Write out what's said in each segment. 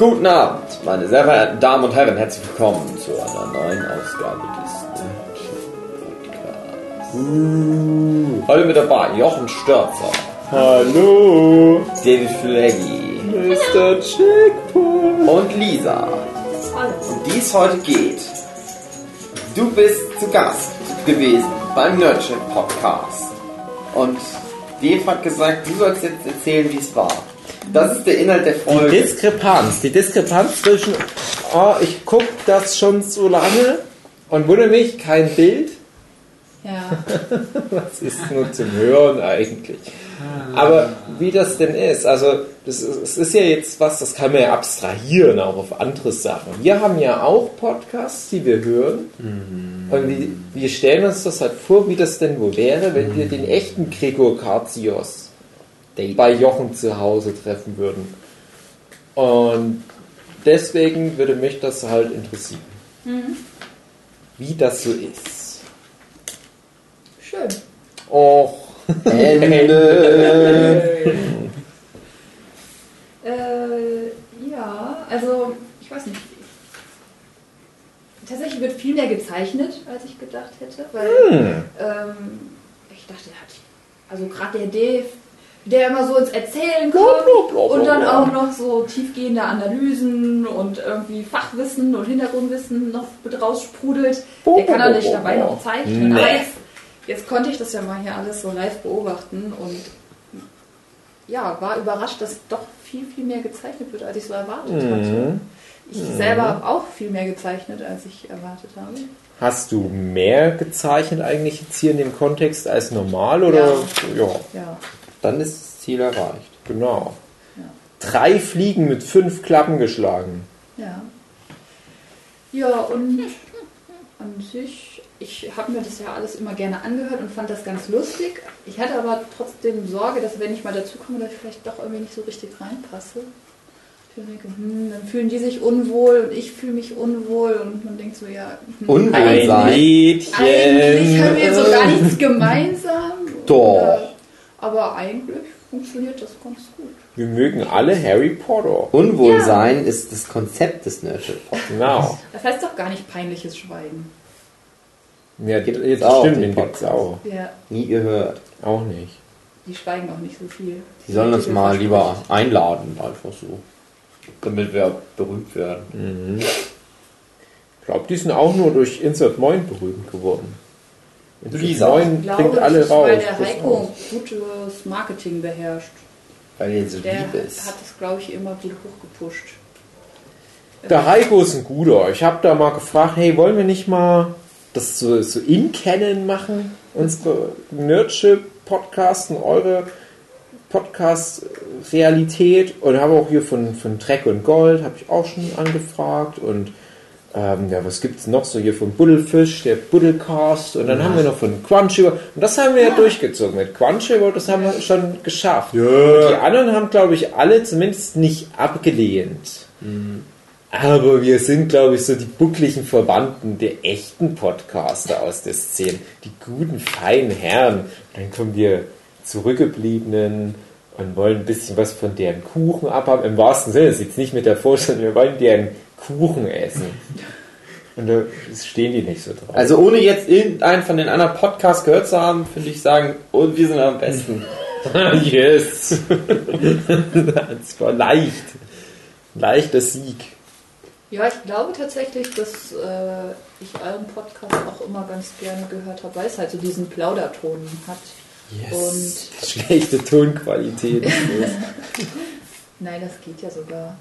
Guten Abend, meine sehr verehrten Damen und Herren, herzlich willkommen zu einer neuen Ausgabe des Podcasts. Uh. Heute mit dabei Jochen Störzer, Hallo, David Flaggy Mr. Checkpoint. und Lisa. Um die es heute geht. Du bist zu Gast gewesen beim Nerdship Podcast. Und Dave hat gesagt, du sollst jetzt erzählen, wie es war. Das ist der Inhalt der Die Folge. Diskrepanz, die Diskrepanz zwischen, oh, ich guck das schon so lange und wundere mich, kein Bild. Ja, Das ist nur zum Hören eigentlich. Aber wie das denn ist, also das ist, es ist ja jetzt was, das kann man ja abstrahieren auch auf andere Sachen. Wir haben ja auch Podcasts, die wir hören. Und wir, wir stellen uns das halt vor, wie das denn wohl wäre, wenn wir den echten Gregor Karzios bei Jochen zu Hause treffen würden. Und deswegen würde mich das halt interessieren, wie das so ist. schön. Och, Ende. Äh, ja, also ich weiß nicht. Tatsächlich wird viel mehr gezeichnet, als ich gedacht hätte, weil ähm, ich dachte, er hat, also gerade der Dave, der immer so ins Erzählen kommt und dann auch noch so tiefgehende Analysen und irgendwie Fachwissen und Hintergrundwissen noch mit raussprudelt, der kann er nicht dabei noch zeichnen. Aber Nee. jetzt, jetzt konnte ich das ja mal hier alles so live beobachten und ja, war überrascht, dass doch viel, viel mehr gezeichnet wird, als ich so erwartet hatte. Ich selber habe auch viel mehr gezeichnet, als ich erwartet habe. Hast du mehr gezeichnet eigentlich jetzt hier in dem Kontext als normal oder? Ja, Ja, Dann ist das Ziel erreicht. genau. Ja. Drei Fliegen mit fünf Klappen geschlagen. ja. Ja, und an sich, ich habe mir das ja alles immer gerne angehört und fand das ganz lustig. Ich hatte aber trotzdem Sorge, dass wenn ich mal dazu komme, dass ich vielleicht doch irgendwie nicht so richtig reinpasse. Ich denke, hm, dann fühlen die sich unwohl und ich fühle mich unwohl und man denkt so, ja, hm, Unwohl Ein sein. Eigentlich haben wir so gar nichts gemeinsam. Doch. Oder- Aber eigentlich funktioniert das ganz gut. Wir mögen alle Harry Potter. Unwohlsein ist das Konzept des Nerdship Podcasts. Genau. Das heißt doch gar nicht peinliches Schweigen. Ja, Gibt jetzt auch stimmt, den den gibt's auch. Ja, Nie gehört. Auch nicht. die schweigen auch nicht so viel. Die sollen uns mal lieber einladen, einfach so. Damit wir berühmt werden. Ich glaube, die sind auch nur durch Insert Moin berühmt geworden. Lisa. Glaube, bringt alle raus. weil der Heiko gutes Marketing beherrscht. Weil ihr so Der lieb hat ist. das, glaube ich, immer gut hochgepusht. Der Heiko ist ein guter. Ich habe da mal gefragt, hey, wollen wir nicht mal das so, so in Canon machen? Unsere Nerdship-Podcasts und eure Podcast-Realität. Und habe auch hier von, von Dreck und Gold, habe ich auch schon angefragt. Und ähm, ja, was gibt's noch so hier von Buddelfisch, der Buddelcast. Und dann haben wir noch von Crunchyroll. Und das haben wir ja durchgezogen. Mit Crunchyroll, das haben wir schon geschafft. Und die anderen haben, glaube ich, alle zumindest nicht abgelehnt. Aber wir sind, glaube ich, so die buckligen Verwandten der echten Podcaster aus der Szene. Die guten, feinen Herren. Dann kommen wir zurückgebliebenen und wollen ein bisschen was von deren Kuchen abhaben. Im wahrsten Sinne, das ist jetzt nicht mit der Vorstellung, wir wollen deren Kuchen essen. Und da stehen die nicht so drauf. Also ohne jetzt irgendeinen von den anderen Podcasts gehört zu haben, finde ich sagen, und wir sind am besten. yes! das war leicht. Leichter Sieg. Ja, ich glaube tatsächlich, dass äh, ich euren Podcast auch immer ganz gerne gehört habe, weil es halt so diesen Plauderton hat. Yes. Schlechte Tonqualität. Nein, das geht ja sogar.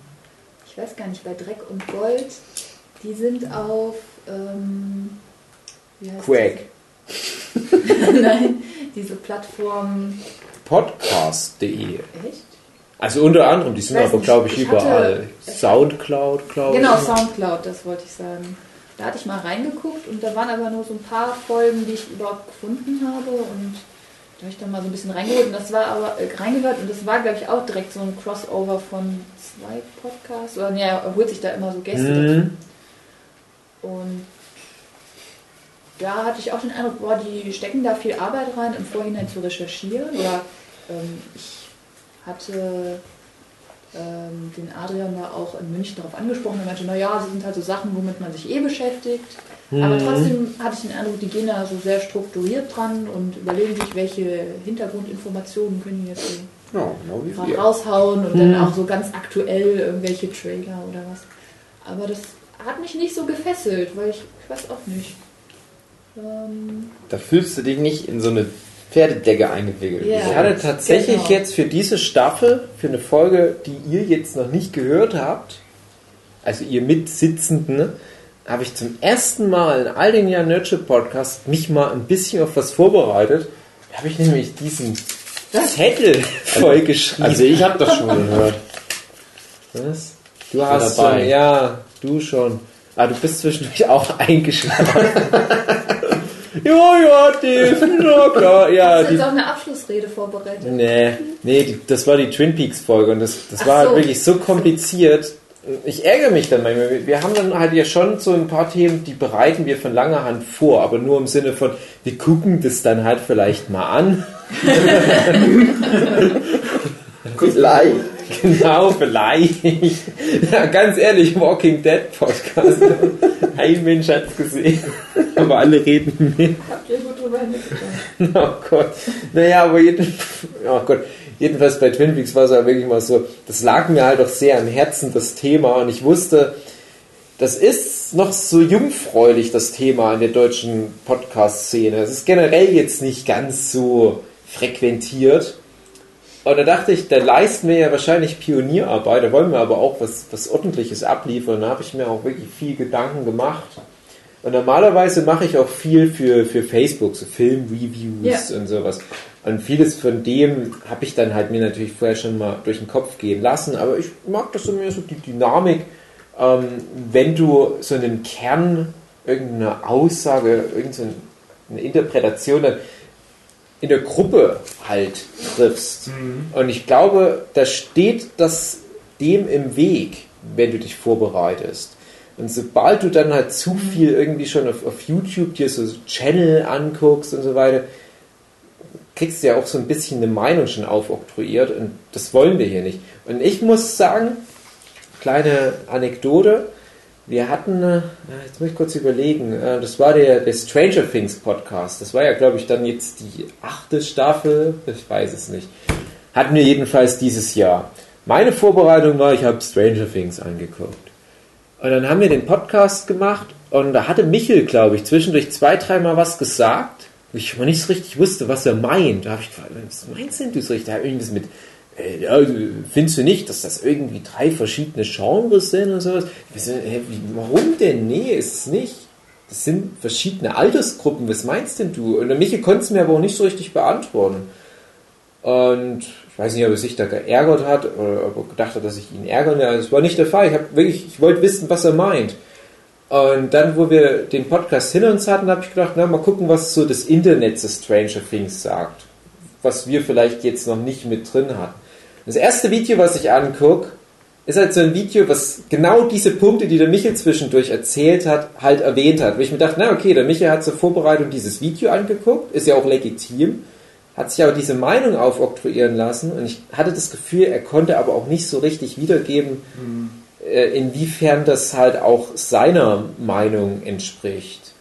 Ich weiß gar nicht, bei Dreck und Gold, die sind auf. Ähm, wie heißt Quack. das? Nein, diese Plattform. Podcast.de. Echt? Also unter anderem, die sind aber, glaube ich, ich hatte- überall. Soundcloud, glaube ich. Genau, Soundcloud, das wollte ich sagen. Da hatte ich mal reingeguckt und da waren aber nur so ein paar Folgen, die ich überhaupt gefunden habe und da habe ich dann mal so ein bisschen reingeholt und das war aber äh, reingehört und das war glaube ich auch direkt so ein Crossover von zwei Podcasts oder ne, er holt sich da immer so Gäste dazu. Mhm. Und da hatte ich auch den Eindruck, boah, die stecken da viel Arbeit rein, im Vorhinein zu recherchieren. Oder ähm, ich hatte ähm, den Adrian da auch in München darauf angesprochen. Er meinte, naja, das sind halt so Sachen, womit man sich eh beschäftigt. Mhm. Aber trotzdem hatte ich den Eindruck, die gehen da so sehr strukturiert dran und überlegen sich, welche Hintergrundinformationen können die jetzt so ja, genau raushauen und mhm. dann auch so ganz aktuell irgendwelche Trailer oder was. Aber das hat mich nicht so gefesselt, weil ich, ich weiß auch nicht. Ähm da fühlst du dich nicht in so eine Pferdedecke eingewickelt. Yeah, ich hatte tatsächlich genau. jetzt für diese Staffel, für eine Folge, die ihr jetzt noch nicht gehört habt, also ihr Mitsitzenden, habe ich zum ersten Mal in all den Jahren Nurture Podcast mich mal ein bisschen auf was vorbereitet. Da habe ich nämlich diesen Zettel voll geschrieben. Also ich habe das schon gehört. Was? Du hast dabei. Schon, ja, du schon. Ah, du bist zwischendurch auch eingeschlafen. ja, ja, Dave, ja klar. Ja, Hast du jetzt auch eine Abschlussrede vorbereitet? Nee, nee die, das war die Twin Peaks Folge und das, das war halt so. halt wirklich so kompliziert. Ich ärgere mich dann manchmal. Wir haben dann halt ja schon so ein paar Themen, die bereiten wir von langer Hand vor, aber nur im Sinne von, wir gucken das dann halt vielleicht mal an. vielleicht. Genau, vielleicht. Ja, ganz ehrlich, Walking Dead Podcast. Ein Mensch hat es gesehen. Aber alle reden mit. Habt ihr gut drüber hinweggedacht? Oh Gott. Naja, aber jeden, oh Gott. Jedenfalls bei Twin Peaks war es ja wirklich mal so, das lag mir halt auch sehr am Herzen, das Thema. Und ich wusste, das ist noch so jungfräulich, das Thema in der deutschen Podcast-Szene. Es ist generell jetzt nicht ganz so frequentiert. Und da dachte ich, da leisten wir ja wahrscheinlich Pionierarbeit, da wollen wir aber auch was, was Ordentliches abliefern. Da habe ich mir auch wirklich viel Gedanken gemacht. Und normalerweise mache ich auch viel für, für Facebook, so Filmreviews ja. und sowas. Und vieles von dem habe ich dann halt mir natürlich vorher schon mal durch den Kopf gehen lassen. Aber ich mag das so mehr so die Dynamik, ähm, wenn du so einen Kern, irgendeine Aussage, irgendeine Interpretation dann in der Gruppe halt triffst. Mhm. Und ich glaube, da steht das dem im Weg, wenn du dich vorbereitest. Und sobald du dann halt zu mhm. viel irgendwie schon auf, auf YouTube dir so Channel anguckst und so weiter, kriegst du ja auch so ein bisschen eine Meinung schon aufoktroyiert und das wollen wir hier nicht. Und ich muss sagen, kleine Anekdote, wir hatten, äh, jetzt muss ich kurz überlegen, äh, das war der, der Stranger Things Podcast. Das war ja, glaube ich, dann jetzt die achte Staffel, ich weiß es nicht. Hatten wir jedenfalls dieses Jahr. Meine Vorbereitung war, ich habe Stranger Things angeguckt. Und dann haben wir den Podcast gemacht und da hatte Michel, glaube ich, zwischendurch zwei, dreimal was gesagt, ich mal nicht so richtig wusste, was er meint. Da habe ich gefragt, was meinst denn du so richtig? Da irgendwas mit äh, ja, findest du nicht, dass das irgendwie drei verschiedene Genres sind und sowas? warum denn? Nee, ist es nicht. Das sind verschiedene Altersgruppen. Was meinst denn du? Und der konnte es mir aber auch nicht so richtig beantworten. Und ich weiß nicht, ob er sich da geärgert hat oder ob er gedacht hat, dass ich ihn ärgere. Das war nicht der Fall. Ich, wirklich, ich wollte wissen, was er meint. Und dann, wo wir den Podcast hinter uns hatten, habe ich gedacht, na, mal gucken, was so das Internet zu Stranger Things sagt. Was wir vielleicht jetzt noch nicht mit drin hatten. Das erste Video, was ich angucke, ist halt so ein Video, was genau diese Punkte, die der Michel zwischendurch erzählt hat, halt erwähnt hat. Wo ich mir dachte, na okay, der Michel hat zur Vorbereitung dieses Video angeguckt, ist ja auch legitim, hat sich aber diese Meinung aufoktroyieren lassen und ich hatte das Gefühl, er konnte aber auch nicht so richtig wiedergeben, mhm. Äh, inwiefern das halt auch seiner Meinung entspricht.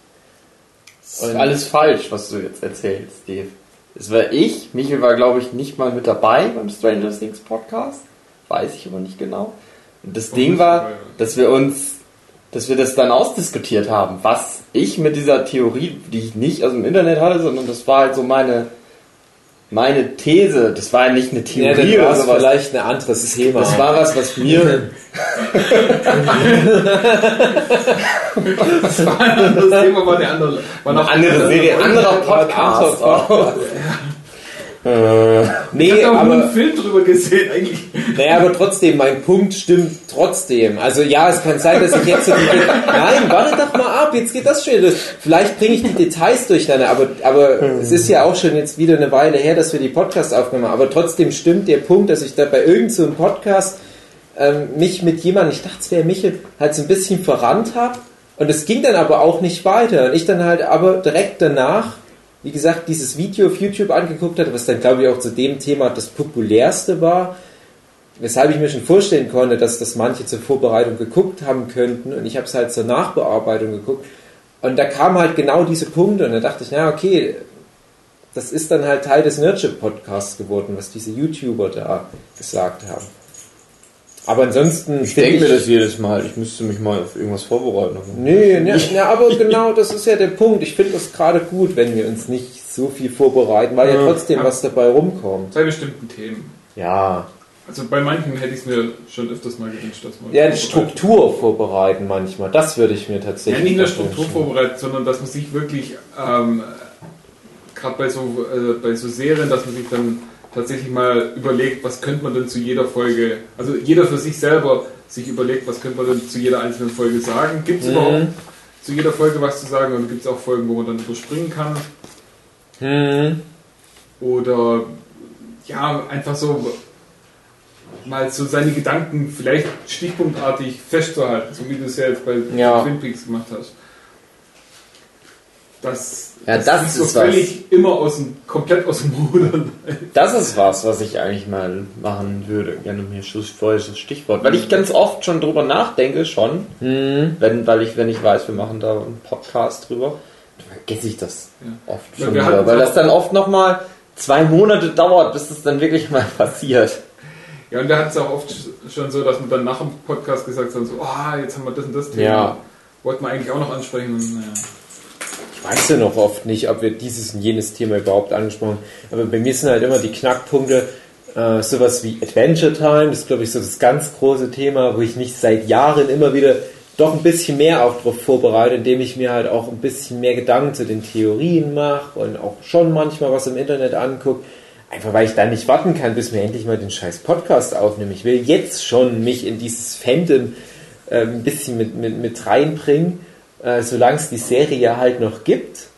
Das ist und alles falsch, was du jetzt erzählst, Dave. Es war ich. Michael war, glaube ich, nicht mal mit dabei beim Stranger Things Podcast. Weiß ich aber nicht genau. Und das Ding war, dass wir uns, dass wir das dann ausdiskutiert haben, was ich mit dieser Theorie, die ich nicht aus dem Internet hatte, sondern das war halt so meine, meine These, das war ja nicht eine Theorie ja, oder sowas. vielleicht ein anderes Thema. Das war was, was mir. das war ein anderes Thema, war eine andere, war noch eine andere Serie, anderer Podcast. Podcast. Äh, nee, ich habe aber einen Film drüber gesehen eigentlich. Naja, aber trotzdem, mein Punkt stimmt trotzdem. Also ja, es kann sein, dass ich jetzt so die, Nein, warte doch mal ab, jetzt geht das schon. Vielleicht bringe ich die Details durcheinander, aber, aber hm. es ist ja auch schon jetzt wieder eine Weile her, dass wir die Podcast aufgenommen haben. Aber trotzdem stimmt der Punkt, dass ich da bei irgendeinem so Podcast ähm, mich mit jemandem, ich dachte es wäre Michel, halt so ein bisschen verrannt habe. Und es ging dann aber auch nicht weiter. Und ich dann halt aber direkt danach wie gesagt, dieses Video auf YouTube angeguckt hat, was dann glaube ich auch zu dem Thema das populärste war. weshalb ich mir schon vorstellen konnte, dass das manche zur Vorbereitung geguckt haben könnten und ich habe es halt zur Nachbearbeitung geguckt und da kamen halt genau diese Punkte und da dachte ich, na okay, das ist dann halt Teil des Nerdship-Podcasts geworden, was diese YouTuber da gesagt haben. Aber ansonsten. Ich denke mir das jedes Mal. Ich müsste mich mal auf irgendwas vorbereiten. Nee, ne, ne, aber genau das ist ja der Punkt. Ich finde das gerade gut, wenn wir uns nicht so viel vorbereiten, weil ja, ja trotzdem was dabei rumkommt. Bei bestimmten Themen. Ja. Also bei manchen hätte ich es mir schon öfters mal gewünscht, dass man. Ja, die Struktur vorbereiten manchmal. Das würde ich mir tatsächlich. Ja, nicht nur Struktur vorbereiten, sondern dass man sich wirklich, ähm, gerade bei so, äh, bei so Serien, dass man sich dann tatsächlich mal überlegt, was könnte man denn zu jeder Folge, also jeder für sich selber sich überlegt, was könnte man denn zu jeder einzelnen Folge sagen. Gibt es mhm. überhaupt zu jeder Folge was zu sagen und gibt es auch Folgen, wo man dann überspringen kann? Mhm. Oder ja, einfach so mal so seine Gedanken vielleicht stichpunktartig festzuhalten, so wie du es ja jetzt bei ja. Twin Peaks gemacht hast. Das, ja, das, das ist so völlig was. immer aus dem, komplett aus dem Rudern. Das ist was, was ich eigentlich mal machen würde. Gerne mir vorher das Stichwort. Weil ich ganz oft schon drüber nachdenke, schon. Hm. Wenn, weil ich, wenn ich weiß, wir machen da einen Podcast drüber, vergesse ich das ja. oft schon wieder. Weil das dann oft nochmal zwei Monate dauert, bis das dann wirklich mal passiert. Ja, und da hat es auch oft schon so, dass man dann nach dem Podcast gesagt hat, so, oh, jetzt haben wir das und das Thema. Ja. Wollten wir eigentlich auch noch ansprechen. Und, naja. Ich weiß ja noch oft nicht, ob wir dieses und jenes Thema überhaupt angesprochen haben. Aber bei mir sind halt immer die Knackpunkte, äh, sowas wie Adventure Time, das ist glaube ich so das ganz große Thema, wo ich mich seit Jahren immer wieder doch ein bisschen mehr auch darauf vorbereite, indem ich mir halt auch ein bisschen mehr Gedanken zu den Theorien mache und auch schon manchmal was im Internet angucke. Einfach weil ich dann nicht warten kann, bis wir endlich mal den scheiß Podcast aufnehmen. Ich will jetzt schon mich in dieses Fandom äh, ein bisschen mit, mit, mit reinbringen, äh, solange es die Serie ja halt noch gibt.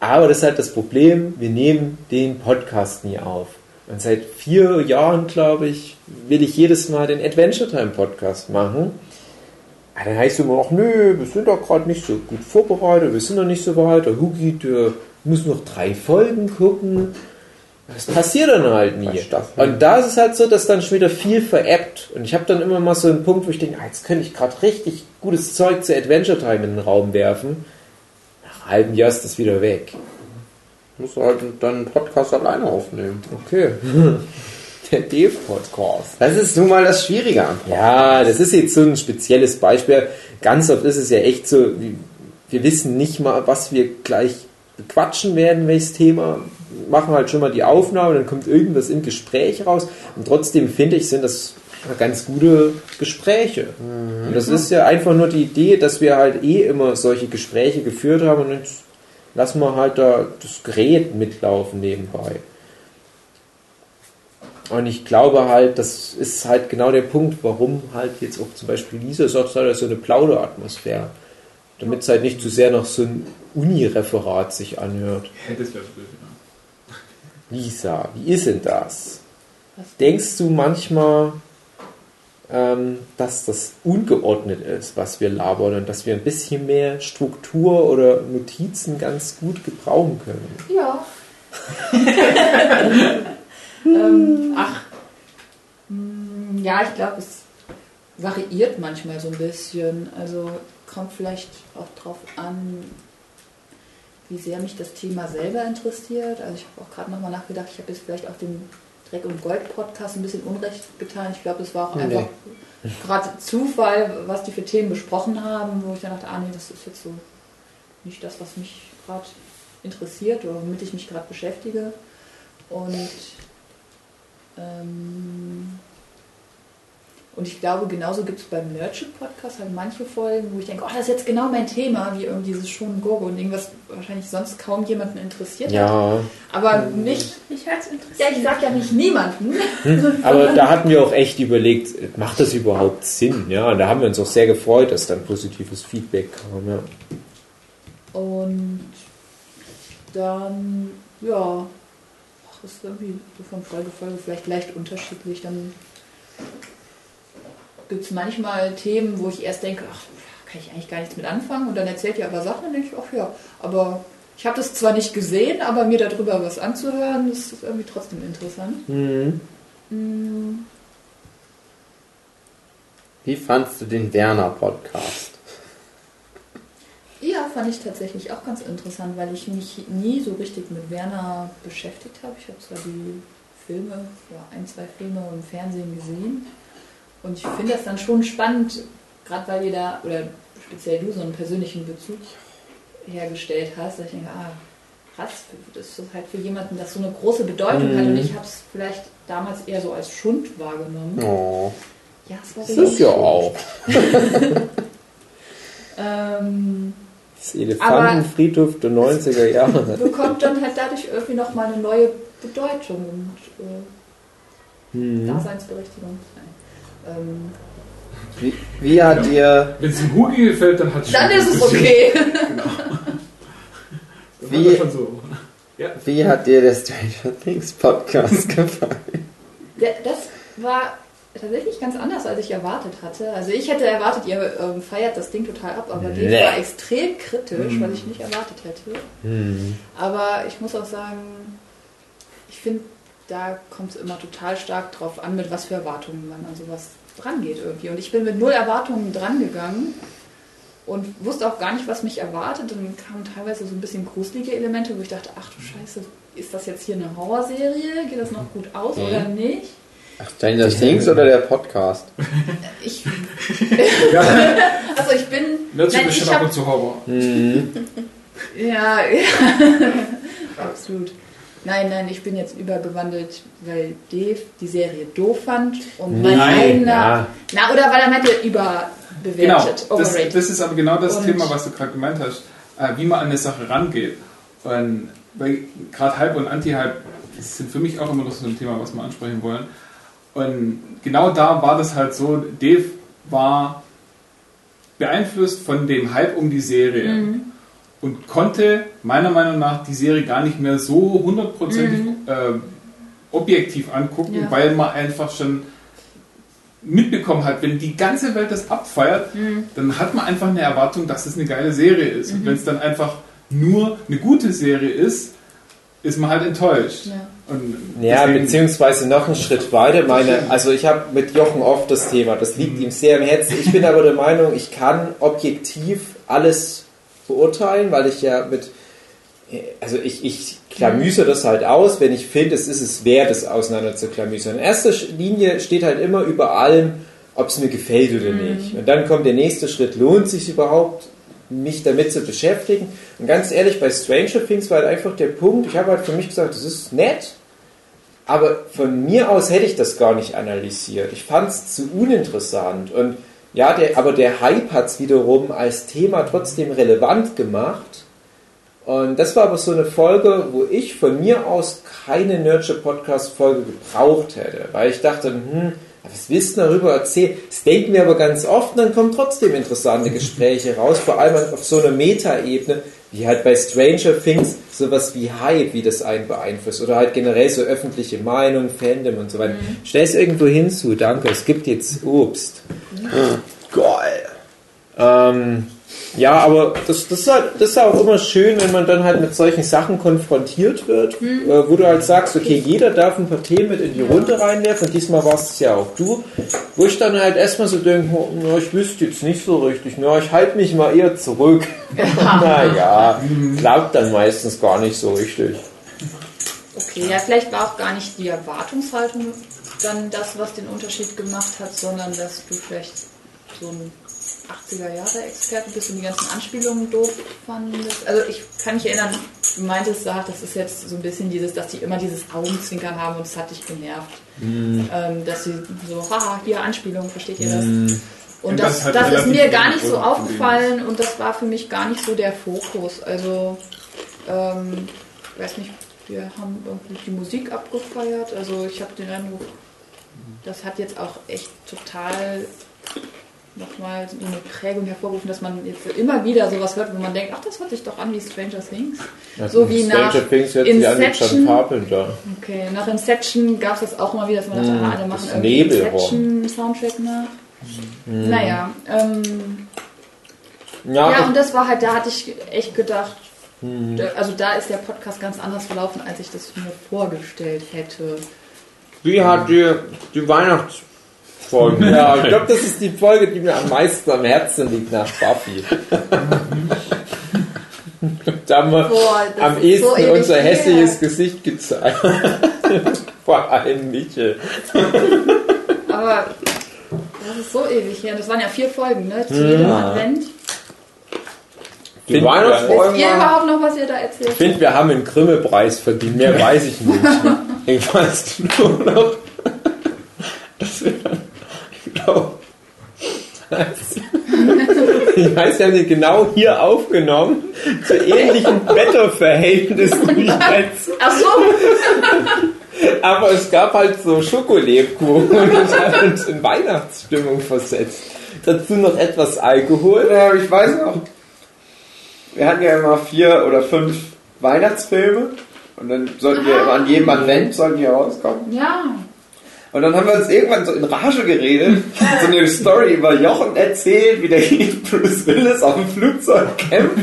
Aber das ist halt das Problem, wir nehmen den Podcast nie auf. Und seit vier Jahren, glaube ich, will ich jedes Mal den Adventure Time Podcast machen. Aber dann heißt es immer noch, nö, wir sind doch gerade nicht so gut vorbereitet, wir sind noch nicht so weit. Der Hugi, der muss noch drei Folgen gucken. Das passiert dann halt nie. Und da ist es halt so, dass dann schon wieder viel veräppt. Und ich habe dann immer mal so einen Punkt, wo ich denke, ah, jetzt könnte ich gerade richtig gutes Zeug zu Adventure Time in den Raum werfen. Nach einem halben Jahr ist das wieder weg. Musst du halt dann einen Podcast alleine aufnehmen. Okay. Der D-Podcast. Das ist nun mal das Schwierige am Podcast. Ja, das ist jetzt so ein spezielles Beispiel. Ganz oft ist es ja echt so, wir wissen nicht mal, was wir gleich quatschen werden, welches Thema machen halt schon mal die Aufnahme, dann kommt irgendwas im Gespräch raus. Und trotzdem finde ich, sind das ganz gute Gespräche. Mhm. Und das ist ja einfach nur die Idee, dass wir halt eh immer solche Gespräche geführt haben und jetzt lassen wir halt da das Gerät mitlaufen nebenbei. Und ich glaube halt, das ist halt genau der Punkt, warum halt jetzt auch zum Beispiel Lisa sagt, so eine Plauderatmosphäre. Damit es halt nicht zu sehr nach so einem Uni-Referat sich anhört. Ja, das wäre blöd. Lisa, wie ist denn das? Denkst du manchmal, ähm, dass das ungeordnet ist, was wir labern und dass wir ein bisschen mehr Struktur oder Notizen ganz gut gebrauchen können? Ja. ähm, ach, hm, ja, ich glaube, es variiert manchmal so ein bisschen. Also kommt vielleicht auch drauf an, wie sehr mich das Thema selber interessiert. Also ich habe auch gerade nochmal nachgedacht, ich habe jetzt vielleicht auch dem Dreck und Gold Podcast ein bisschen Unrecht getan. Ich glaube, es war auch nee. einfach gerade Zufall, was die für Themen besprochen haben, wo ich dann dachte, ah nee, das ist jetzt so nicht das, was mich gerade interessiert oder womit ich mich gerade beschäftige. Und ähm, und ich glaube, genauso gibt es beim Nerdship-Podcast halt manche Folgen, wo ich denke, oh, das ist jetzt genau mein Thema, wie irgendwie dieses Schonen Gurgo und irgendwas wahrscheinlich sonst kaum jemanden interessiert ja. hat. Aber mich, mich hat interessiert. Ja, ich sag ja nicht niemanden. Hm, aber da hatten wir auch echt überlegt, macht das überhaupt Sinn? Ja, und da haben wir uns auch sehr gefreut, dass dann positives Feedback kam. Ja. Und dann, ja, ach, ist irgendwie so von Folge Folge vielleicht leicht unterschiedlich. Dann gibt es manchmal Themen, wo ich erst denke, ach, kann ich eigentlich gar nichts mit anfangen und dann erzählt ihr aber Sachen und denke ich, ach ja, aber ich habe das zwar nicht gesehen, aber mir darüber was anzuhören, das ist irgendwie trotzdem interessant. Mhm. Mm. Wie fandst du den Werner-Podcast? Ja, fand ich tatsächlich auch ganz interessant, weil ich mich nie so richtig mit Werner beschäftigt habe. Ich habe zwar die Filme, ja, ein, zwei Filme im Fernsehen gesehen. Und ich finde das dann schon spannend, gerade weil ihr da, oder speziell du, so einen persönlichen Bezug hergestellt hast, dass ich denke, ah, krass, das ist halt für jemanden, das so eine große Bedeutung mhm. hat. Und ich habe es vielleicht damals eher so als Schund wahrgenommen. Oh. Ja, es war das ist ja auch. ähm, das Elefantenfriedhof der 90er Jahre. Bekommt dann halt dadurch irgendwie nochmal eine neue Bedeutung und äh, hm. Daseinsberechtigung. Ähm, wie, wie hat dir. Wenn es dem Hugi gefällt, dann hat es Dann ist es okay. genau. Wie, so. ja. wie hat dir der Stranger Things Podcast gefallen? das war tatsächlich ganz anders, als ich erwartet hatte. Also ich hätte erwartet, ihr ähm, feiert das Ding total ab, aber nee. war extrem kritisch, mhm. was ich nicht erwartet hätte. Mhm. Aber ich muss auch sagen, ich finde, da kommt es immer total stark drauf an, mit was für Erwartungen man an sowas dran geht irgendwie. Und ich bin mit null Erwartungen dran gegangen und wusste auch gar nicht, was mich erwartet. Dann kamen teilweise so ein bisschen gruselige Elemente, wo ich dachte, ach du Scheiße, ist das jetzt hier eine Horrorserie? Geht das noch gut aus mhm. oder nicht? Ach, Stranger Things oder der Podcast? Ich. also ich bin. Natürlich schon ab und zu Horror. Mhm. ja, ja. absolut. Nein, nein, ich bin jetzt übergewandelt, weil Dave die Serie doof fand und mein nein, eigener. Ja. Na, oder weil er meinte, überbewertet. Genau, das, das, ist aber genau das und Thema, was du gerade gemeint hast, äh, wie man an eine Sache rangeht. Und weil gerade Hype und Anti-Hype sind für mich auch immer noch so ein Thema, was wir ansprechen wollen. Und genau da war das halt so, Dave war beeinflusst von dem Hype um die Serie mhm. Und konnte meiner Meinung nach die Serie gar nicht mehr so hundertprozentig mhm. äh, objektiv angucken, ja. weil man einfach schon mitbekommen hat, wenn die ganze Welt das abfeiert, mhm. dann hat man einfach eine Erwartung, dass es eine geile Serie ist. Und mhm. wenn es dann einfach nur eine gute Serie ist, ist man halt enttäuscht. Ja. ja, beziehungsweise noch einen Schritt weiter. Meine, also ich habe mit Jochen oft das Thema, das liegt mhm. ihm sehr im Herzen. Ich bin aber der Meinung, ich kann objektiv alles beurteilen, weil ich ja mit, also ich, ich klamüse das halt aus, wenn ich finde, es ist es wert, es auseinander zu klamüsern. In erster Linie steht halt immer über allem, ob es mir gefällt oder mhm. nicht. Und dann kommt der nächste Schritt, lohnt sich überhaupt, mich damit zu beschäftigen. Und ganz ehrlich, bei Stranger Things war halt einfach der Punkt, ich habe halt für mich gesagt, das ist nett, aber von mir aus hätte ich das gar nicht analysiert. Ich fand es zu uninteressant. Und ja, der, aber der Hype hat es wiederum als Thema trotzdem relevant gemacht. Und das war aber so eine Folge, wo ich von mir aus keine Nurture Podcast Folge gebraucht hätte, weil ich dachte, hm, was willst du darüber erzählen? Das denken wir aber ganz oft und dann kommen trotzdem interessante Gespräche raus, vor allem auf so einer Meta-Ebene, wie halt bei Stranger Things sowas wie Hype, wie das einen beeinflusst oder halt generell so öffentliche Meinung, Fandom und so weiter. Mhm. Stell es irgendwo hinzu, danke, es gibt jetzt Obst. Mhm. Geil. Ähm, ja, aber das, das, ist halt, das ist auch immer schön, wenn man dann halt mit solchen Sachen konfrontiert wird, mhm. äh, wo du halt sagst, okay, jeder darf ein paar Themen mit in die Runde reinwerfen und diesmal warst es ja auch du, wo ich dann halt erstmal so denke, na, ich wüsste jetzt nicht so richtig, na, ich halte mich mal eher zurück. Ja. naja, glaubt dann meistens gar nicht so richtig. Okay, ja, vielleicht war auch gar nicht die Erwartungshaltung dann das, was den Unterschied gemacht hat, sondern dass du vielleicht so ein 80er Jahre Experte bist und die ganzen Anspielungen doof fandest. Also ich kann mich erinnern, du meintest, ach, das ist jetzt so ein bisschen dieses, dass die immer dieses Augenzwinkern haben und es hat dich genervt. Mm. Ähm, dass sie so, haha, hier Anspielungen, versteht ihr das? Mm. Und das, das, das ist mir gar nicht so aufgefallen und das war für mich gar nicht so der Fokus. Also, ähm, ich weiß nicht, wir haben irgendwie die Musik abgefeiert. Also ich habe den Eindruck, das hat jetzt auch echt total nochmal so eine Prägung hervorrufen, dass man jetzt immer wieder sowas hört, wo man denkt, ach, das hört sich doch an wie Stranger Things. Das so wie Stranger nach Things hört Inception. Okay, nach Inception gab es das auch immer wieder, dass man dachte, mm, ah, alle machen irgendwie Inception-Soundtrack nach. Mm. Naja, ähm, ja, ja und das war halt, da hatte ich echt gedacht, mm. also da ist der Podcast ganz anders verlaufen, als ich das mir vorgestellt hätte. Wie hat dir die Weihnachts Weihnachtsfolgen. Ja, ich glaube, das ist die Folge, die mir am meisten am Herzen liegt nach Buffy. da haben wir Boah, am ehesten so unser her. hässliches Gesicht gezeigt. Vor allem Michel. Aber das ist so ewig her. Das waren ja vier Folgen, ne? Zu jedem Advent. Die Wisst Weihnachtsfolgen ihr überhaupt noch, was ihr da erzählt? Ich finde, wir haben einen Grimme-Preis verdient. Mehr weiß ich nicht. Ich weiß nur noch, dass wir, ich glaube, ich weiß, wir haben den genau hier aufgenommen, zu ähnlichen Wetterverhältnissen wie jetzt. Ach so, Aber es gab halt so Schokolebkuchen und das hat uns in Weihnachtsstimmung versetzt. Dazu noch etwas Alkohol. Ja, ich weiß noch. Wir hatten ja immer vier oder fünf Weihnachtsfilme. Und dann sollten wir immer an jedem Advent sollten die rauskommen. ja. Und dann haben wir uns irgendwann so in Rage geredet, so eine Story über Jochen erzählt, wie der gegen Bruce Willis auf dem Flugzeug kämpft.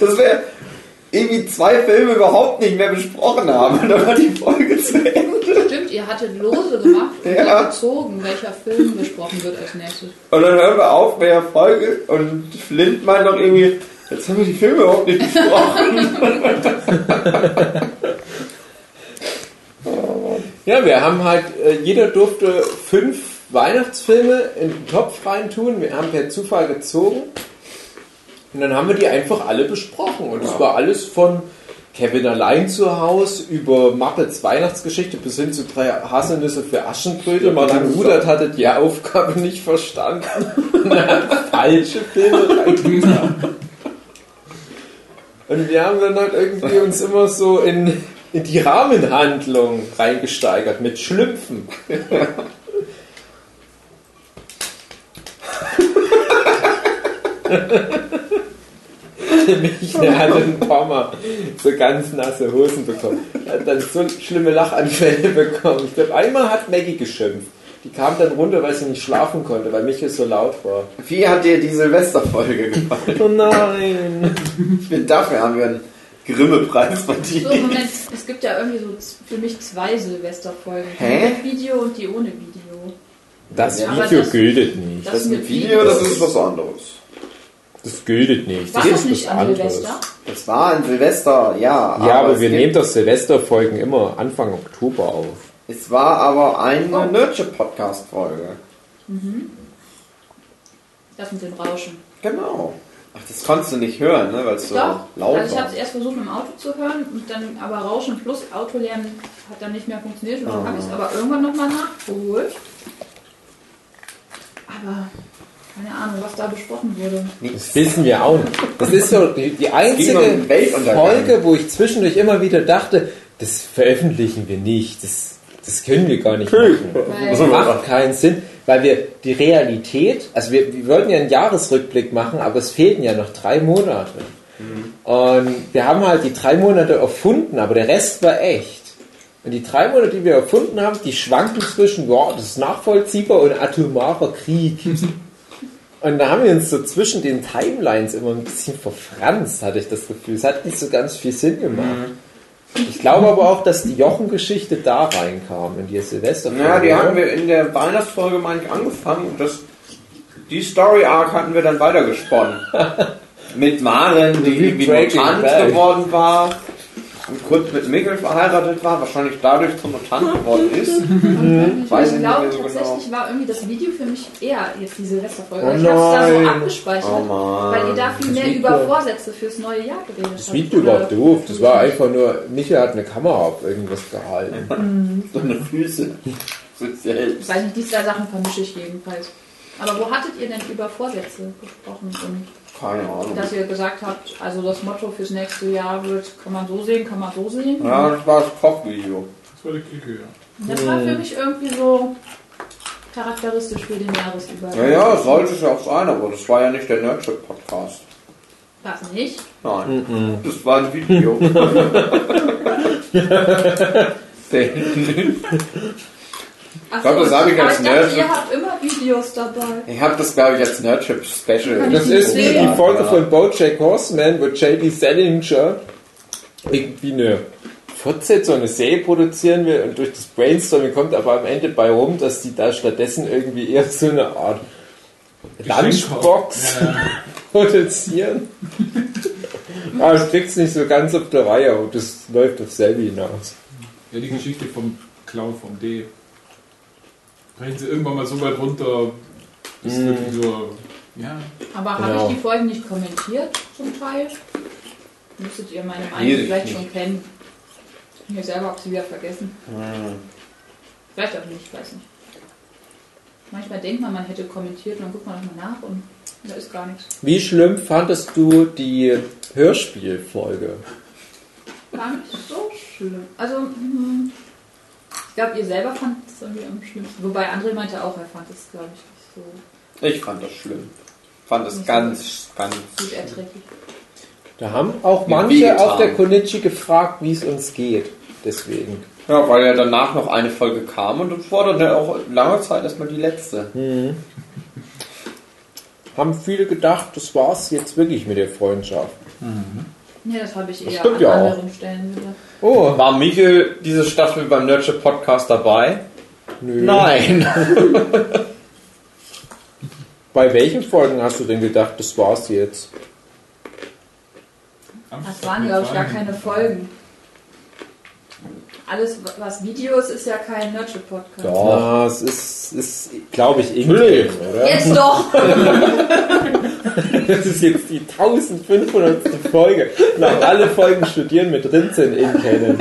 Dass wir irgendwie zwei Filme überhaupt nicht mehr besprochen haben. Und dann war die Folge zu Ende. Stimmt, ihr hattet Lose gemacht und Ja. gezogen, welcher Film besprochen wird als nächstes. Und dann hören wir auf bei der Folge und Flint meint noch irgendwie, jetzt haben wir die Filme überhaupt nicht besprochen. Ja, wir haben halt, äh, jeder durfte fünf Weihnachtsfilme in den Topf reintun. Wir haben per Zufall gezogen. Und dann haben wir die einfach alle besprochen. Und es war alles von Kevin allein zu Hause über Muppets Weihnachtsgeschichte bis hin zu drei Haselnüsse für Aschenbrödel. Martin Rudert hatte die Aufgabe nicht verstanden. Und er hat falsche Filme reingetan. Und wir haben dann halt irgendwie uns immer so in, in die Rahmenhandlung reingesteigert mit Schlüpfen. Michael hat einen Pommer so ganz nasse Hosen bekommen. Er hat dann so schlimme Lachanfälle bekommen. Ich glaube, einmal hat Maggie geschimpft. Die kam dann runter, weil sie nicht schlafen konnte, weil Michael so laut war. Wie hat dir die Silvesterfolge gefallen? Oh nein! Ich finde, dafür haben wir einen Grimme-Preis verdient. So, Moment, es gibt ja irgendwie so für mich zwei Silvesterfolgen. Die Hä? mit Video und die ohne Video. Das Ja, aber Video das- gültet nicht. Das ist mit ein Video, das ist was anderes. Das gültet nicht. War das das ist nicht was an anderes. Silvester? Das war ein Silvester, ja. Ja, aber es wir nehmen doch Silvesterfolgen immer Anfang Oktober auf. Es war aber eine Oh. Nerdship-Podcast-Folge. Das mit dem Rauschen. Genau. Ach, das konntest du nicht hören, ne? weil es so laut also ich habe war. es erst versucht im Auto zu hören und dann aber Rauschen plus Autolärm hat dann nicht mehr funktioniert und dann Ah. habe ich es aber irgendwann nochmal nachgeholt. Aber keine Ahnung, was da besprochen wurde. Das wissen wir auch nicht. Das ist so die, die einzige um. Folge, wo ich zwischendurch immer wieder dachte, das veröffentlichen wir nicht. Das, das können wir gar nicht machen. Das macht keinen Sinn, weil wir die Realität, also wir, wir wollten ja einen Jahresrückblick machen, aber es fehlten ja noch drei Monate. Und wir haben halt die drei Monate erfunden, aber der Rest war echt. Und die drei Monate, die wir erfunden haben, die schwanken zwischen, ja, das ist nachvollziehbar und atomarer Krieg. Und da haben wir uns so zwischen den Timelines immer ein bisschen verfranst, hatte ich das Gefühl. Es hat nicht so ganz viel Sinn gemacht. Ich glaube aber auch, dass die Jochen-Geschichte da reinkam, in die Silvester. Ja, die hatten wir in der Weihnachtsfolge, meine ich, angefangen. und Das, die Story-Arc hatten wir dann weitergesponnen. Mit Maren, die Breaking Mutant geworden war. Und kurz mit Mikkel verheiratet war, wahrscheinlich dadurch zum Mutant geworden ist. Ich Weiß ich glaube, nicht mehr so genau. tatsächlich war irgendwie das Video für mich eher jetzt die Silvesterfolge. Oh ich habe es da so nein. abgespeichert, Oh Mann. weil ihr da viel mehr Video- über Vorsätze fürs neue Jahr geredet habt. Das Video war doof. Das war einfach nur, Michael hat eine Kamera auf irgendwas gehalten. So eine Füße. Für Ich selbst. weiß nicht, die zwei Sachen vermische ich jedenfalls. Aber wo hattet ihr denn über Vorsätze gesprochen? Und Keine Ahnung. dass ihr gesagt habt, also das Motto fürs nächste Jahr wird, kann man so sehen, kann man so sehen. Ja, das war das Kochvideo. Das war die Küche, ja. Das war für mich irgendwie so charakteristisch für den Jahresübergang. Ja, ja, sollte es ja auch sein, aber das war ja nicht der Nerdship-Podcast. Was nicht? Nein, das war ein Video. Ach glaube, das habe ich als Nerd- Ihr habt immer Videos dabei. ich habe das, glaube ich, als Nerdship-Special. Kann Das ist wie die Folge Ja. von Bojack Horseman, wo J.D. Salinger irgendwie eine Fortsetzung, eine Serie produzieren will und durch das Brainstorming kommt aber am Ende bei rum, dass die da stattdessen irgendwie eher so eine Art Lunchbox Ja. produzieren. Aber ich krieg's nicht so ganz auf der Reihe, aber das läuft auf selbe hinaus. Ja, die Geschichte vom Clown vom D. Brechen sie irgendwann mal so weit runter, bis Mm. wirklich so. Ja. Aber habe Genau. ich die Folgen nicht kommentiert zum Teil? Müsstet ihr meine Meinung Nee, vielleicht nicht. schon kennen. Mir selber habe sie wieder vergessen. Hm. Vielleicht auch nicht, weiß nicht. Manchmal denkt man, man hätte kommentiert und dann guckt man nochmal nach und da ist gar nichts. Wie schlimm fandest du die Hörspielfolge? Gar nicht so schlimm. Also, hm, ich glaube, ihr selber fand es irgendwie am schlimmsten. Wobei André meinte auch, er fand es, glaube ich, nicht so Ich fand das schlimm. Fand es ganz, ganz. gut erträglich. Da haben auch manche auf der Konichi gefragt, wie es uns geht. Deswegen. Ja, weil ja danach noch eine Folge kam und das war dann ja auch lange Zeit erstmal die letzte. Haben viele gedacht, das war's jetzt wirklich mit der Freundschaft. Ja, das habe ich eher an ja auch. anderen Stellen gesagt. Oh, War Michael diese Staffel beim Nerdship Podcast dabei? nö. Nein. Bei welchen Folgen hast du denn gedacht, das war's jetzt? Das waren, glaube ich, gar keine Folgen. Alles, was Videos ist ja kein Nerdship-Podcast. Ja, es ist, ist glaube ich, Ingrid, oder? Jetzt doch! Das ist jetzt die 1500. Folge. Nach alle Folgen studieren mit drin sind in kennen.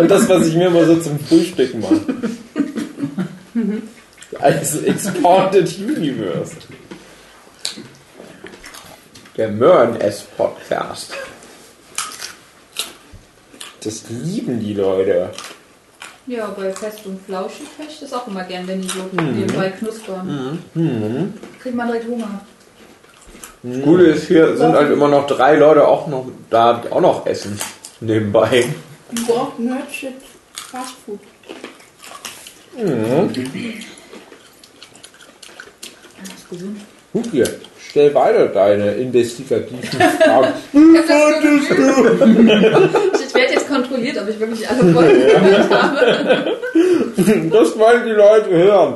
Und das, was ich mir immer so zum Frühstück mache. Also Expanded Universe. Der Mörn S Podcast. Das lieben die Leute. Ja, bei Fest und Flauschig ich das auch immer gern, wenn die so nebenbei knuspern. Kriegt man direkt Hunger. Das Gute ist, hier sind halt immer noch drei Leute auch noch da, die auch noch essen. Nebenbei. Braucht Nerdship Fast Food. Das ist gesund. Guck hier, stell weiter deine investigativen Fragen. Ich werde jetzt kontrolliert, ob ich wirklich alle Folgen gehört habe. Das wollen die Leute hören.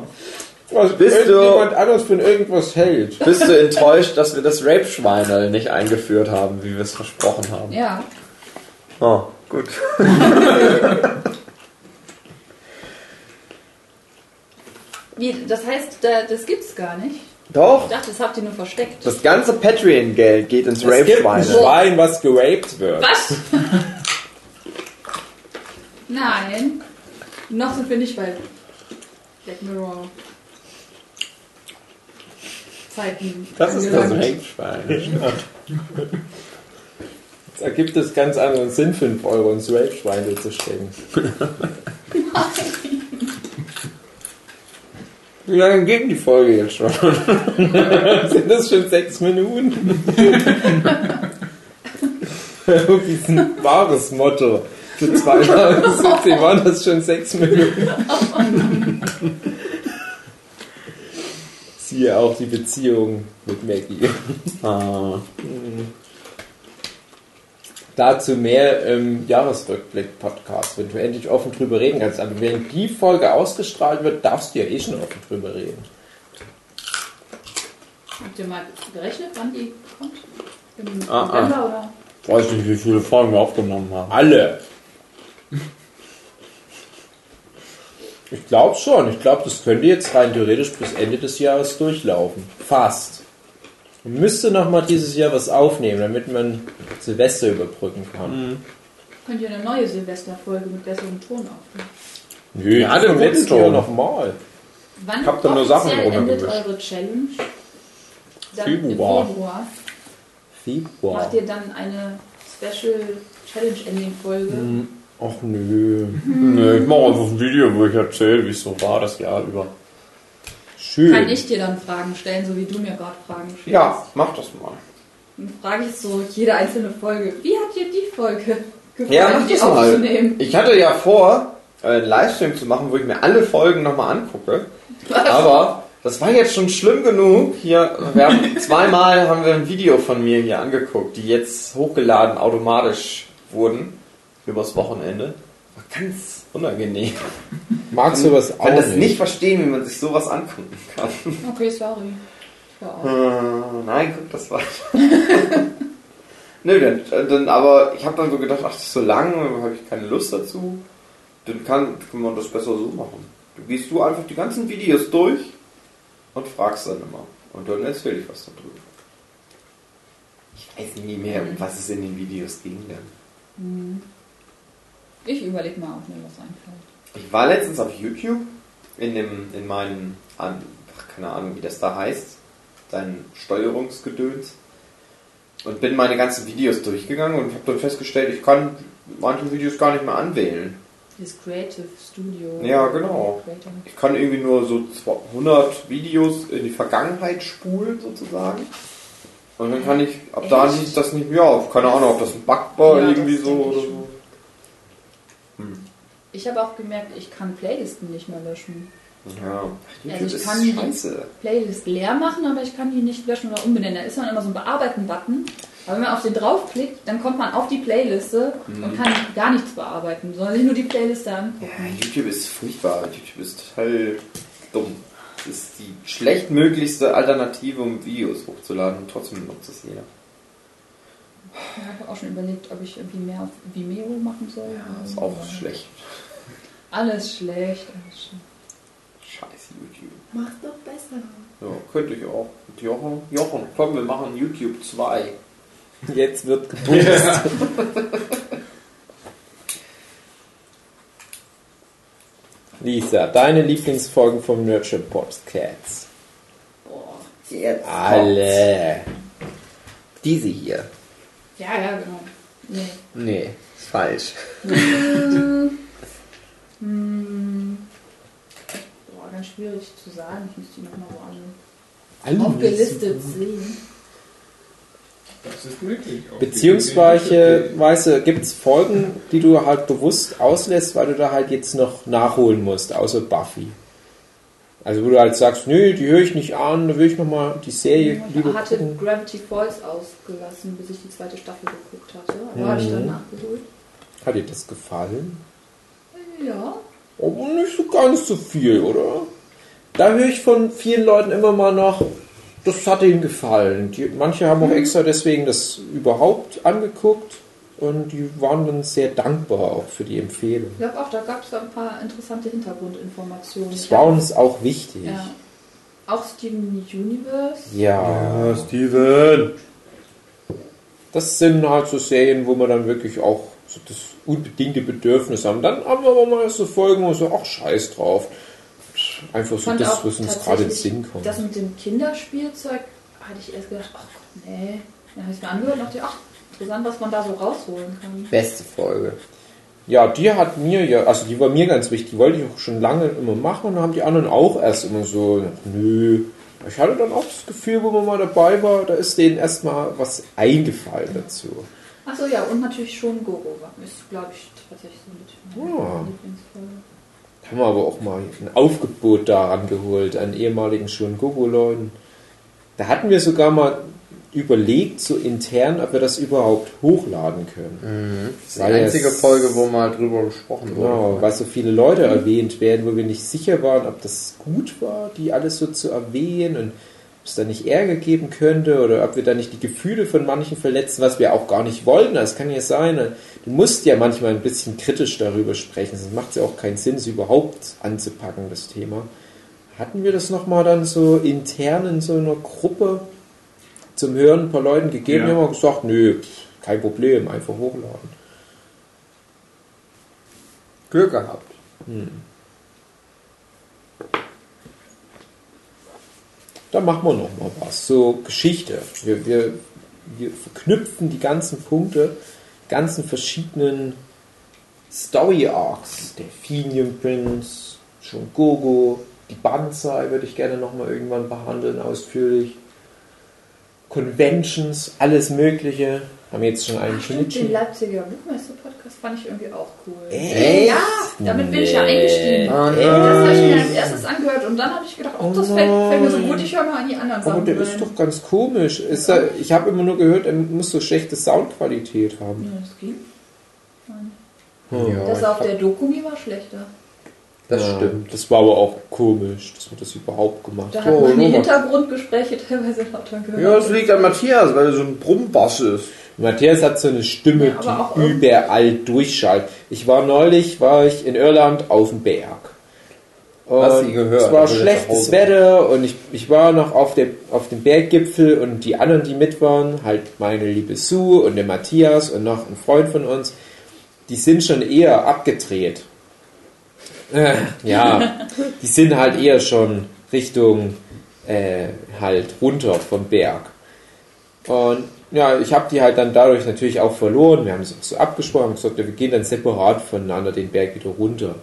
Was Bist du- irgendjemand anders von irgendwas hält. Bist du enttäuscht, dass wir das Rape-Schweinel nicht eingeführt haben, wie wir es versprochen haben? Ja, Oh, gut. wie, das heißt, da, das gibt's gar nicht. Ich Doch. dachte, das habt ihr nur versteckt. Das ganze Patreon-Geld geht ins Es gibt ein Rape-Schweinel. Schwein, was geraped wird. Was? Nein. Noch sind wir nicht bei Black Mirror. Zeiten. Das ist das. Rape-Schwein. Es ergibt es ganz anderen Sinn, 5 Euro ins Rape-Schwein zu stecken. Wie lange geht die Folge jetzt schon? Sind das schon sechs Minuten? Irgendwie ist ein wahres Motto. Für 2017 waren das schon sechs Minuten. Siehe auch die Beziehung mit Maggie. Ah. Dazu mehr im Jahresrückblick-Podcast, wenn du endlich offen drüber reden kannst. Aber wenn die Folge ausgestrahlt wird, darfst du ja eh schon offen drüber reden. Habt ihr mal gerechnet, wann die kommt? Im Ah, ah. November oder? Weiß nicht, wie viele Folgen wir aufgenommen haben. Alle. Ich glaube schon. Ich glaube, das könnte jetzt rein theoretisch bis Ende des Jahres durchlaufen. Fast. Man müsste noch mal dieses Jahr was aufnehmen, damit man Silvester überbrücken kann. Könnt ihr eine neue Silvesterfolge mit besserem Ton aufnehmen? Nö, Ja, den letztes Ton. Jahr noch mal. Wann hab da nur Sachen endet eure Challenge? Dann Februar. Im Februar. Februar. Macht ihr dann eine Special Challenge Ending Folge? Ach nö. Nö, ich mache einfach ein Video, wo ich erzähle, wie es so war das Jahr über. Schön. Kann ich dir dann Fragen stellen, so wie du mir gerade Fragen stellst? Ja, mach das mal. Dann frage ich so jede einzelne Folge. Wie hat dir die Folge gefallen, Ja, mach die das mal. aufzunehmen? Ich hatte ja vor, äh, einen Livestream zu machen, wo ich mir alle Folgen nochmal angucke. Aber das war jetzt schon schlimm genug. Hier, wir haben zweimal haben wir ein Video von mir hier angeguckt, die jetzt hochgeladen automatisch wurden. übers Wochenende. War ganz unangenehm. Magst du was Ich auch kann das nicht verstehen, wie man sich sowas angucken kann. Okay, sorry. Äh, nein, guck das weiter. Nö, dann, dann, aber ich habe dann so gedacht, ach, das ist so lang, habe ich keine Lust dazu. Dann kann, kann man das besser so machen. Du gehst du einfach die ganzen Videos durch und fragst dann immer. Und dann erzähle ich was darüber. Ich weiß nie mehr, um was es in den Videos ging dann. Ich überlege mal, ob mir was einfällt. Ich war letztens auf YouTube in dem, in meinem, ach, keine Ahnung, wie das da heißt, dein Steuerungsgedöns und bin meine ganzen Videos durchgegangen und habe dann festgestellt, ich kann manche Videos gar nicht mehr anwählen. Das Creative Studio. Ja, genau. Ich kann irgendwie nur so 200 Videos in die Vergangenheit spulen sozusagen. Und dann kann ich, ab da Echt? hieß das nicht, ja, keine Ahnung, ob das ein Bug war Ja, irgendwie das so oder schon. so. Ich habe auch gemerkt, ich kann Playlisten nicht mehr löschen. Ja, YouTube Also ich ist kann die- scheiße. Playlist leer machen, aber ich kann die nicht löschen oder umbenennen. Da ist dann immer so ein Bearbeiten-Button. Aber wenn man auf den draufklickt, dann kommt man auf die Playliste und kann gar nichts bearbeiten, sondern sich nur die Playliste angucken. Ja, YouTube ist furchtbar. YouTube ist total dumm. Es ist die schlechtmöglichste Alternative, um Videos hochzuladen und trotzdem nutzt es jeder. Ja, ich habe auch schon überlegt, ob ich irgendwie mehr auf Vimeo machen soll. Ja, ist auch schlecht. Alles schlecht. Alles schlecht. Scheiß YouTube. Mach doch besser. Ja, könnte ich auch. Mit Jochen. Jochen, komm, wir machen YouTube 2. Jetzt wird gepusht. Lisa, deine Lieblingsfolgen vom Nurture Podcasts? Boah. Jetzt Alle. Diese hier. Ja, ja, genau. Nee. Nee, falsch. Hm. Boah, ganz schwierig zu sagen. Ich müsste die nochmal so alle Alle aufgelistet sehen. Das ist möglich. Auf Beziehungsweise, weißt du, gibt es Folgen, die du halt bewusst auslässt, weil du da halt jetzt noch nachholen musst, außer Buffy. Also wo du halt sagst, nö, die höre ich nicht an, da will ich nochmal die Serie Ich lieber hatte gucken. Gravity Falls ausgelassen, bis ich die zweite Staffel geguckt hatte. Da habe ich dann Mhm. nachgeholt. Hat dir das gefallen? Ja. Aber nicht so ganz so viel, oder? Da höre ich von vielen Leuten immer mal noch, das hat ihnen gefallen. Die, manche haben auch extra deswegen das überhaupt angeguckt und die waren dann sehr dankbar auch für die Empfehlung. Ich glaube auch, da gab es ein paar interessante Hintergrundinformationen. Das war uns auch wichtig. Ja. Auch Steven Universe. Ja. Steven! Das sind halt so Serien, wo man dann wirklich auch so das unbedingte Bedürfnis haben. Dann haben wir aber mal so Folgen, wo so, ach, scheiß drauf. Einfach so das, was uns gerade in den Sinn kommt. Das mit dem Kinderspielzeug hatte ich erst gedacht, ach nee. Dann habe ich es mir angehört und dachte, ach, interessant, was man da so rausholen kann. Beste Folge. Ja, die hat mir ja, also die war mir ganz wichtig, die wollte ich auch schon lange immer machen und dann haben die anderen auch erst immer so, nö. Ich hatte dann auch das Gefühl, wo man mal dabei war, da ist denen erstmal was eingefallen dazu. Achso, ja, und natürlich schon Gogo war. Ist, glaube ich, tatsächlich so mit Ja. Lieblingsfolge. Haben wir aber auch mal ein Aufgebot daran geholt, an ehemaligen schon Gogo-Leuten. Da hatten wir sogar mal überlegt, so intern, ob wir das überhaupt hochladen können. Das ist die einzige es- Folge, wo mal drüber gesprochen Genau, wurde. weil so viele Leute erwähnt werden, wo wir nicht sicher waren, ob das gut war, die alles so zu erwähnen und es da nicht Ärger geben könnte oder ob wir da nicht die Gefühle von manchen verletzen, was wir auch gar nicht wollten. Das kann ja sein. Du musst ja manchmal ein bisschen kritisch darüber sprechen, sonst macht es ja auch keinen Sinn, es überhaupt anzupacken, das Thema. Hatten wir das nochmal dann so intern in so einer Gruppe zum Hören ein paar Leuten gegeben, Ja. die haben gesagt, nö, kein Problem, einfach hochladen. Glück gehabt. Da machen wir noch mal was. So Geschichte. Wir, wir, wir verknüpfen die ganzen Punkte, ganzen verschiedenen Story Arcs. Der Fenian Prince, schon Gogo, die Banzai würde ich gerne noch mal irgendwann behandeln, ausführlich. Conventions, alles Mögliche. Haben wir jetzt schon einen Stimmt, den Schnitt. Leipziger Buchmeister-Podcast fand ich irgendwie auch cool. Echt? Ja, damit bin ich ja eingestiegen. Oh Das habe ich mir als erstes angehört und dann habe ich gedacht, oh, das Oh fällt, fällt mir so gut, ich höre mal an die anderen Aber Sachen. der rein. ist doch ganz komisch. Ist er, ich habe immer nur gehört, er muss so schlechte Soundqualität haben. Ja, das ging. Nein. Hm. Das auf der Dokumi war schlechter. Das Ja, stimmt. Das war aber auch komisch, dass wir das überhaupt gemacht Da haben. hat man die mal- Hintergrundgespräche teilweise lauter gehört. Ja, das liegt an Matthias, weil er so ein Brummbass ist. Matthias hat so eine Stimme, Ja, die irgendwie- überall durchschallt. Ich war neulich, war ich in Irland auf dem Berg. Und Hast du gehört, Es war schlechtes Wetter und ich, ich war noch auf, dem auf dem Berggipfel und die anderen, die mit waren, halt meine liebe Sue und der Matthias und noch ein Freund von uns, die sind schon eher abgedreht. Äh, ja, die sind halt eher schon Richtung äh, halt runter vom Berg. Und ja, ich habe die halt dann dadurch natürlich auch verloren. Wir haben es so abgesprochen und gesagt, wir gehen dann separat voneinander den Berg wieder runter.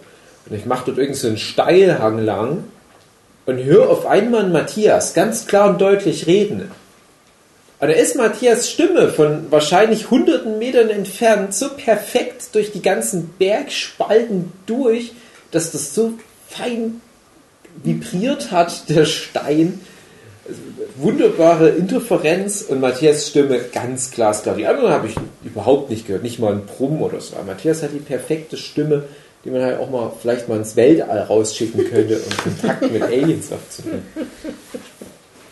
Und ich mache dort irgend so einen Steilhang lang und höre auf einmal Matthias ganz klar und deutlich reden. Und da ist Matthias Stimme von wahrscheinlich hunderten Metern entfernt so perfekt durch die ganzen Bergspalten durch, dass das so fein vibriert hat, der Stein. Wunderbare Interferenz und Matthias Stimme ganz glasklar. Die anderen habe ich überhaupt nicht gehört, nicht mal ein Brumm oder so. Aber Matthias hat die perfekte Stimme, die man halt auch mal vielleicht mal ins Weltall rausschicken könnte, um Kontakt mit Aliens aufzunehmen.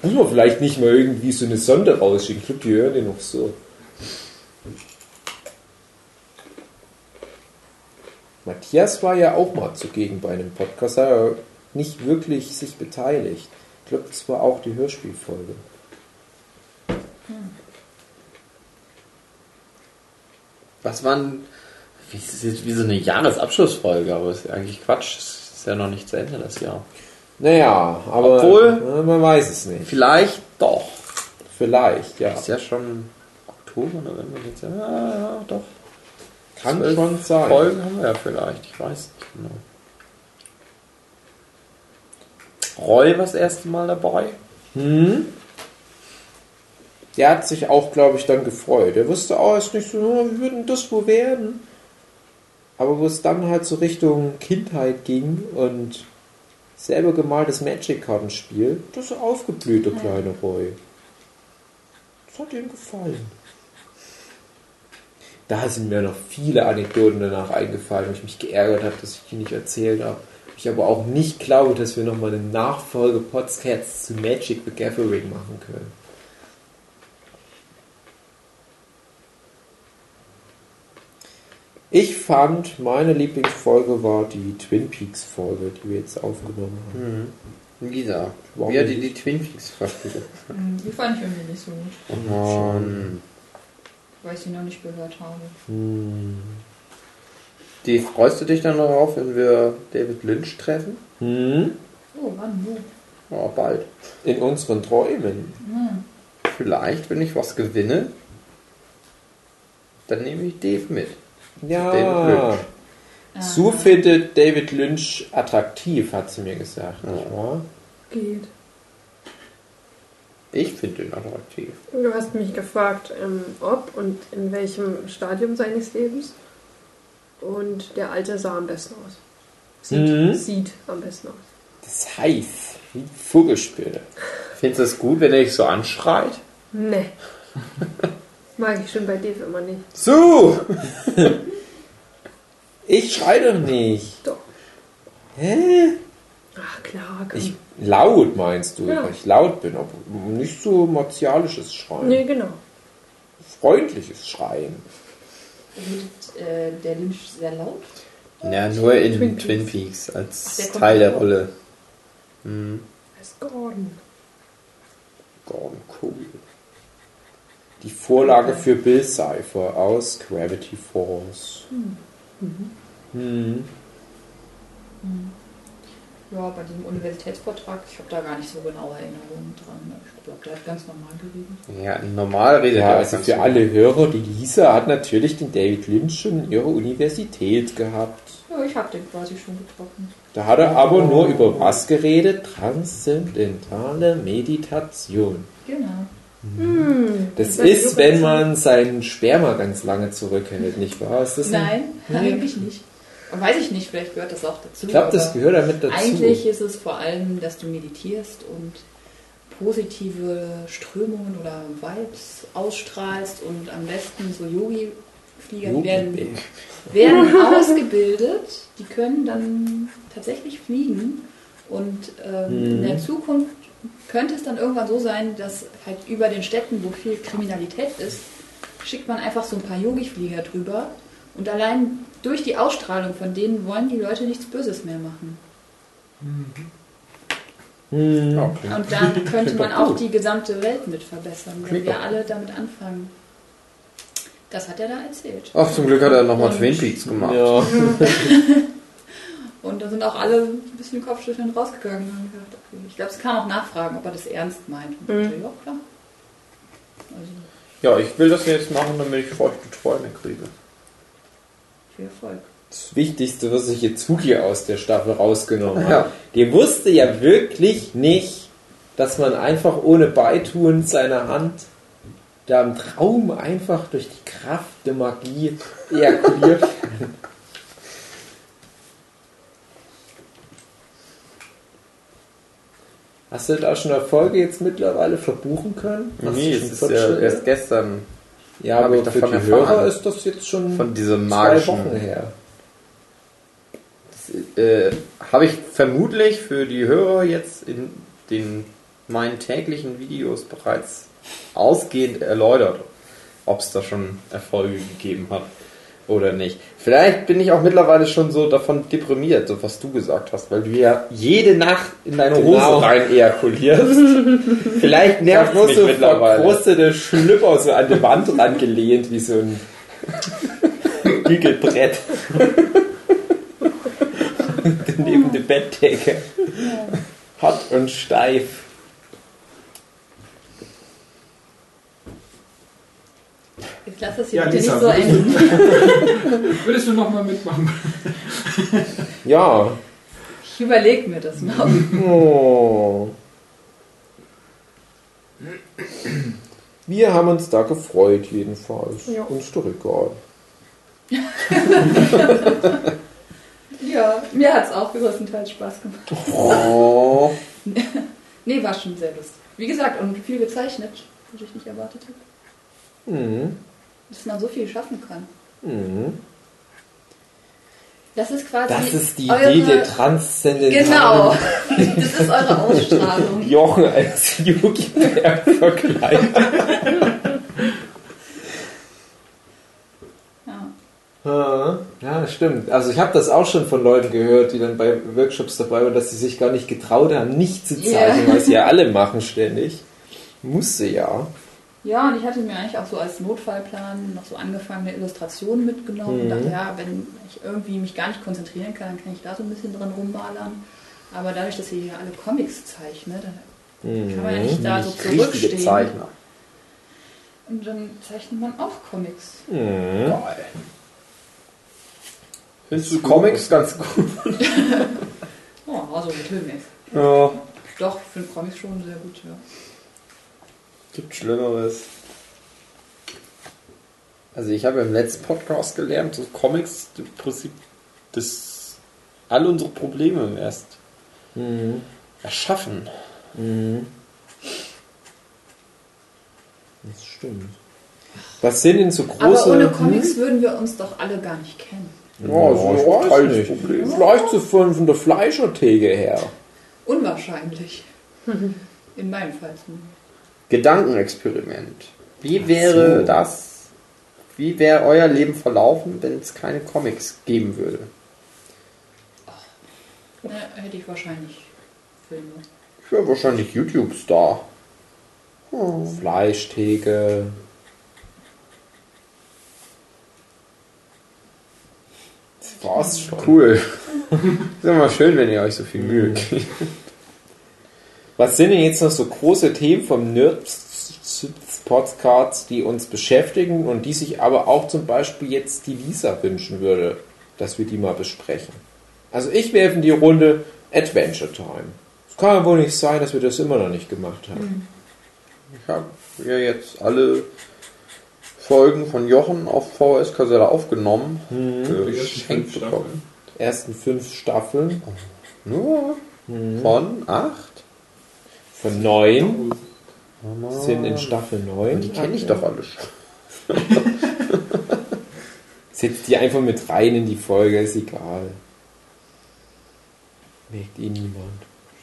Muss man vielleicht nicht mal irgendwie so eine Sonde rausschicken. Ich glaube, die hören den noch so. Matthias war ja auch mal zugegen bei einem Podcast, hat er nicht wirklich sich beteiligt. Ich glaube, das war auch die Hörspielfolge. Was waren. Wie, ist jetzt wie so eine Jahresabschlussfolge, aber ist eigentlich Quatsch. Es ist ja noch nicht zu Ende das Jahr. Naja, aber Obwohl- ja, man weiß es nicht. Vielleicht doch. Vielleicht, ja. Ist ja schon Oktober, November, Dezember. Ja, ja, doch. Kann Zwölf schon sein. Folgen haben wir ja vielleicht. Ich weiß nicht genau. Roy war das erste Mal dabei. Hm? Der hat sich auch, glaube ich, dann gefreut. Er wusste auch erst nicht so, oh, wie würden das wohl werden? Aber wo es dann halt so Richtung Kindheit ging und selber gemaltes Magic-Kartenspiel, das ist ein aufgeblühter kleine Roy. Das hat ihm gefallen. Da sind mir noch viele Anekdoten danach eingefallen, wo ich mich geärgert habe, dass ich die nicht erzählt habe. Ich aber auch nicht glaube, dass wir nochmal eine Nachfolge-Podcast zu Magic the Gathering machen können. Ich fand, meine Lieblingsfolge war die Twin Peaks Folge, die wir jetzt aufgenommen haben. Lisa, Warum wie hat dir die Twin Peaks? Hm, Die fand ich irgendwie nicht so gut, Oh Mann. Weil ich sie noch nicht gehört habe. Hm. Die freust du dich dann darauf, wenn wir David Lynch treffen? Hm? Oh, wann, wo? Ja, bald. In unseren Träumen. Hm. Vielleicht, wenn ich was gewinne, dann nehme ich Dave mit. Ja. David Lynch. Ah. Sue findet David Lynch attraktiv, hat sie mir gesagt. Ja. Nicht wahr? Geht. Ich finde ihn attraktiv. Du hast mich gefragt, ähm, ob und in welchem Stadium seines Lebens. Und der Alte sah am besten aus. Sieht, Mhm. sieht am besten aus. Das heißt, wie Vogelspinne. Findest du es gut, wenn er dich so anschreit? Nee. Mag ich schon bei Dave immer nicht. Sue! Ich schrei doch nicht. Doch. Hä? Ach klar, komm. Ich, laut meinst du, Ja. weil ich laut bin, aber nicht so martialisches Schreien. Nee, genau. Freundliches Schreien. Redet äh, der Lynch sehr laut? Ja, nur in Twin Twin Peaks. Peaks, als Ach, Teil der. Rolle. Hm. Heißt Gordon. Gordon cool. Die Vorlage für Bill Cipher aus Gravity Falls. Hm. Ja, bei diesem Universitätsvortrag, ich habe da gar nicht so genaue Erinnerungen dran. Ich glaube, der hat ganz normal geredet. Ja, normal redet Ja, er also für alle Hörer, die Lisa hat natürlich den David Lynch schon in ihrer Universität gehabt. Ja, ich habe den quasi schon getroffen. Da hat er aber nur über was geredet? Transzendentale Meditation. Genau. Hm, Das ich ist, wenn man seinen Sperma ganz lange zurückhält, nicht wahr? Das Nein, Nee. eigentlich nicht. Weiß ich nicht, vielleicht gehört das auch dazu. Ich glaube, das gehört damit dazu. Eigentlich ist es vor allem, dass du meditierst und positive Strömungen oder Vibes ausstrahlst und am besten so Flieger die werden, werden ausgebildet, die können dann tatsächlich fliegen und ähm, in der Zukunft könnte es dann irgendwann so sein, dass halt über den Städten, wo viel Kriminalität ist, schickt man einfach so ein paar Yogi-Flieger drüber und allein durch die Ausstrahlung von denen wollen die Leute nichts Böses mehr machen. Hm. Okay. Und dann könnte man auch die gesamte Welt mit verbessern, wenn Klingt wir doch alle damit anfangen. Das hat er da erzählt. Ach, zum Glück hat er nochmal Twin Peaks gemacht. Ja. Und da sind auch alle ein bisschen Kopfschütteln rausgegangen und haben gedacht, okay. Ich glaube, es kam auch nachfragen, ob er das ernst meint. Mhm. dachte, ja, klar. Also, Ja, ich will das jetzt machen, damit ich feuchte Träume kriege. Viel Erfolg. Das Wichtigste, was ich jetzt Zuki aus der Staffel rausgenommen habe. Ja. Die wusste ja wirklich nicht, dass man einfach ohne Beitun seiner Hand da im Traum einfach durch die Kraft der Magie ejakuliert kann. Hast du da schon Erfolge jetzt mittlerweile verbuchen können? Hast nee, es ist ja erst gestern ja, aber ich für davon die erfahren. Hörer ist das jetzt schon von diesem zwei. Wochen her. äh, habe ich vermutlich für die Hörer jetzt in den meinen täglichen Videos bereits ausgehend erläutert, ob es da schon Erfolge gegeben hat oder nicht. Vielleicht bin ich auch mittlerweile schon so davon deprimiert, so was du gesagt hast, weil du ja jede Nacht in deine Hose Genau. rein ejakulierst. Vielleicht Ich nervt nur mich so mittlerweile. verkrustete Schlüpper so an die Wand rangelehnt, wie so ein Bügelbrett. Neben der Bettdecke. Hart und steif. Jetzt lass das hier Ja, bitte Lisa, nicht so würdest enden. Würdest du nochmal mitmachen? Ja. Ich überlege mir das mal. Oh. Wir haben uns da gefreut, jedenfalls. Ja. Uns doch egal. Ja, mir hat es auch größtenteils Spaß gemacht. Oh. Nee, war schon sehr lustig. Wie gesagt, und viel gezeichnet, was ich nicht erwartet habe. Mhm. Dass man so viel schaffen kann. Mhm. Das ist quasi. Das ist die eure, Idee der transzendentalen Genau. Das ist eure Ausstrahlung. Jochen als Jugendberg verkleidet. Ja. Ja, stimmt. Also ich habe das auch schon von Leuten gehört, die dann bei Workshops dabei waren, dass sie sich gar nicht getraut haben, nicht zu zeichnen, Ja. weil sie ja alle machen ständig. Musste ja. Ja, und ich hatte mir eigentlich auch so als Notfallplan noch so angefangene Illustrationen mitgenommen. Und Mhm. dachte, ja, wenn ich irgendwie mich gar nicht konzentrieren kann, dann kann ich da so ein bisschen dran rummalern. Aber dadurch, dass ihr hier alle Comics zeichnet, dann kann man ja nicht da so Richtige zurückstehen. Zeichner. Und dann zeichnet man auch Comics. Mhm. Geil. Findest du Comics ganz gut? Oh, also mittelmäßig. Ja. Doch, ich finde Comics schon sehr gut, ja. Gibt Schlimmeres. Also ich habe im letzten Podcast gelernt, so Comics im Prinzip das all unsere Probleme erst Mhm. erschaffen. Mhm. Das stimmt. Was sind denn so große... Aber ohne Comics würden wir uns doch alle gar nicht kennen. Hm? Ja, Ja, ich ich weiß nicht. Problem. Vielleicht so von, von der Fleischertheke her. Unwahrscheinlich. In meinem Fall zumindest. Gedankenexperiment. Wie wäre so. das? Wie wäre euer Leben verlaufen, wenn es keine Comics geben würde? Ne, hätte ich wahrscheinlich Filme. Ich wäre wahrscheinlich YouTube-Star. Fleischtheke. Das war's schon. Cool. ist immer schön, wenn ihr euch so viel Mühe gebt. Was sind denn jetzt noch so große Themen vom Nerd-Podcasts, die uns beschäftigen und die sich aber auch zum Beispiel jetzt die Lisa wünschen würde, dass wir die mal besprechen? Also ich werfe in die Runde Adventure Time. Es kann ja wohl nicht sein, dass wir das immer noch nicht gemacht haben. Ich habe ja jetzt alle Folgen von Jochen auf VHS-Kassette aufgenommen. Mhm. Die ersten geschenkt fünf bekommen. Die ersten fünf Staffeln Nur von acht. Von neun sind in Staffel neun. Die kenne ich doch alle schon. Setzt die einfach mit rein in die Folge, ist egal. Merkt eh niemand.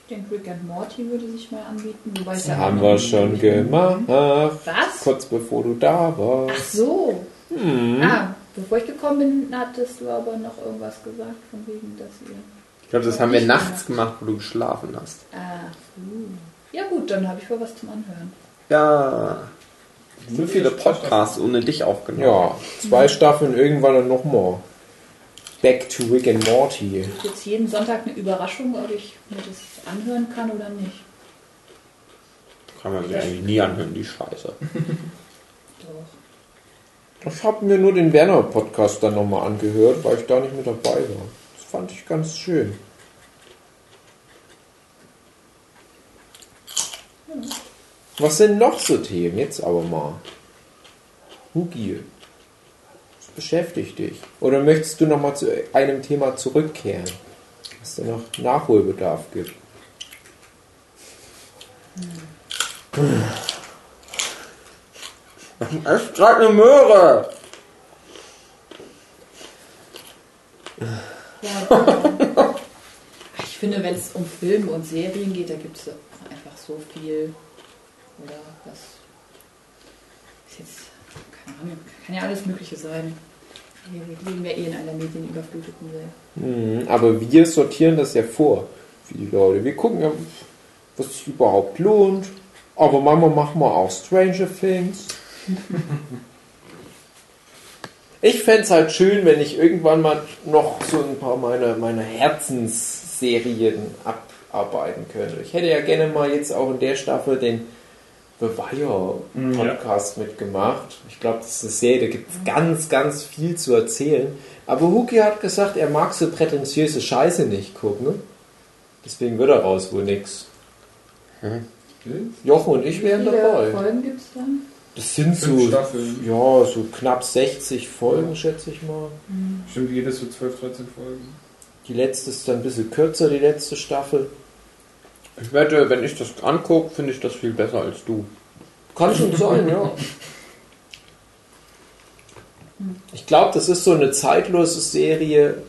Ich denke, Rick and Morty würde sich mal anbieten. Wobei Das haben wir schon gemacht. Was? Kurz bevor du da Ach warst. so. Hm. Ah, bevor ich gekommen bin, hattest du aber noch irgendwas gesagt, von wegen, dass ihr. Ich glaube, das haben wir nachts gemacht, wo du geschlafen hast. Ah, uh. Ja, gut, dann habe ich wohl was zum Anhören. Ja. So viele Podcasts ohne dich aufgenommen. Ja, zwei Staffeln irgendwann dann nochmal. Back to Rick and Morty. Jetzt jeden Sonntag eine Überraschung, ob ich mir das anhören kann oder nicht. Kann man sich eigentlich nie anhören, die Scheiße. Doch. Ich habe mir nur den Werner-Podcast dann nochmal angehört, weil ich da nicht mit dabei war. Das fand ich ganz schön. Was sind noch so Themen? Jetzt aber mal. Hugi, was beschäftigt dich? Oder möchtest du nochmal zu einem Thema zurückkehren, was da noch Nachholbedarf gibt? Es ist gerade eine Möhre. Ja, ich finde, wenn es um Filme und Serien geht, da gibt es einfach so viel. Oder was. Ist jetzt. Keine Ahnung, kann ja alles Mögliche sein. Wir leben ja eh in einer medienüberfluteten Welt. Mhm, aber wir sortieren das ja vor für die Leute. Wir gucken ja, was sich überhaupt lohnt. Aber manchmal machen wir auch Stranger Things. Ich fände es halt schön, wenn ich irgendwann mal noch so ein paar meiner meine Herzensserien abarbeiten könnte. Ich hätte ja gerne mal jetzt auch in der Staffel den The Wire Podcast mitgemacht. Ich glaube, das ist eine Serie, da gibt es ganz, ganz viel zu erzählen. Aber Huki hat gesagt, er mag so prätentiöse Scheiße nicht gucken. Deswegen wird daraus wohl nix. Jochen und ich Wie wären viele dabei. Folgen gibt es dann? Das sind Fünf so, Staffeln. ja, so knapp 60 Folgen, schätze ich mal. Stimmt, jedes so 12, 13 Folgen. Die letzte ist dann ein bisschen kürzer, die letzte Staffel. Ich wette, wenn ich das angucke, finde ich das viel besser als du. Kann schon sein, ja. Ich glaube, das ist so eine zeitlose Serie,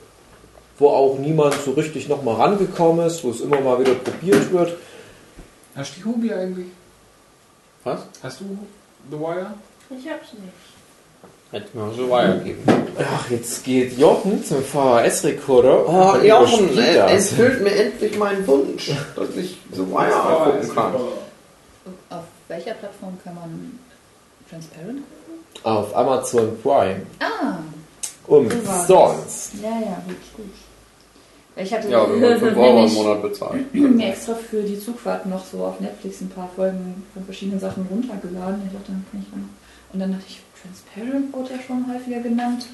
wo auch niemand so richtig nochmal rangekommen ist, wo es immer mal wieder probiert wird. Hast du die Hubi eigentlich? Was? Hast du The Wire? Ich hab's nicht. Hätte mir so weitergeben. Ach, jetzt geht Jochen zum VHS-Rekorder. Oh, und Jochen, es das. erfüllt mir endlich meinen Wunsch, dass ich so weiter angucken kann. Auf welcher Plattform kann man Transparent gucken? Auf Amazon Prime. Ah, Umsonst. ja, ja, gut, gut. Ich hatte Ja, wenn man 5 Euro im Monat bezahlt. mir extra für die Zugfahrt noch so auf Netflix ein paar Folgen von verschiedenen Sachen runtergeladen. Ich dachte, dann kann ich dann. Und dann dachte ich, Transparent wurde ja schon häufiger genannt.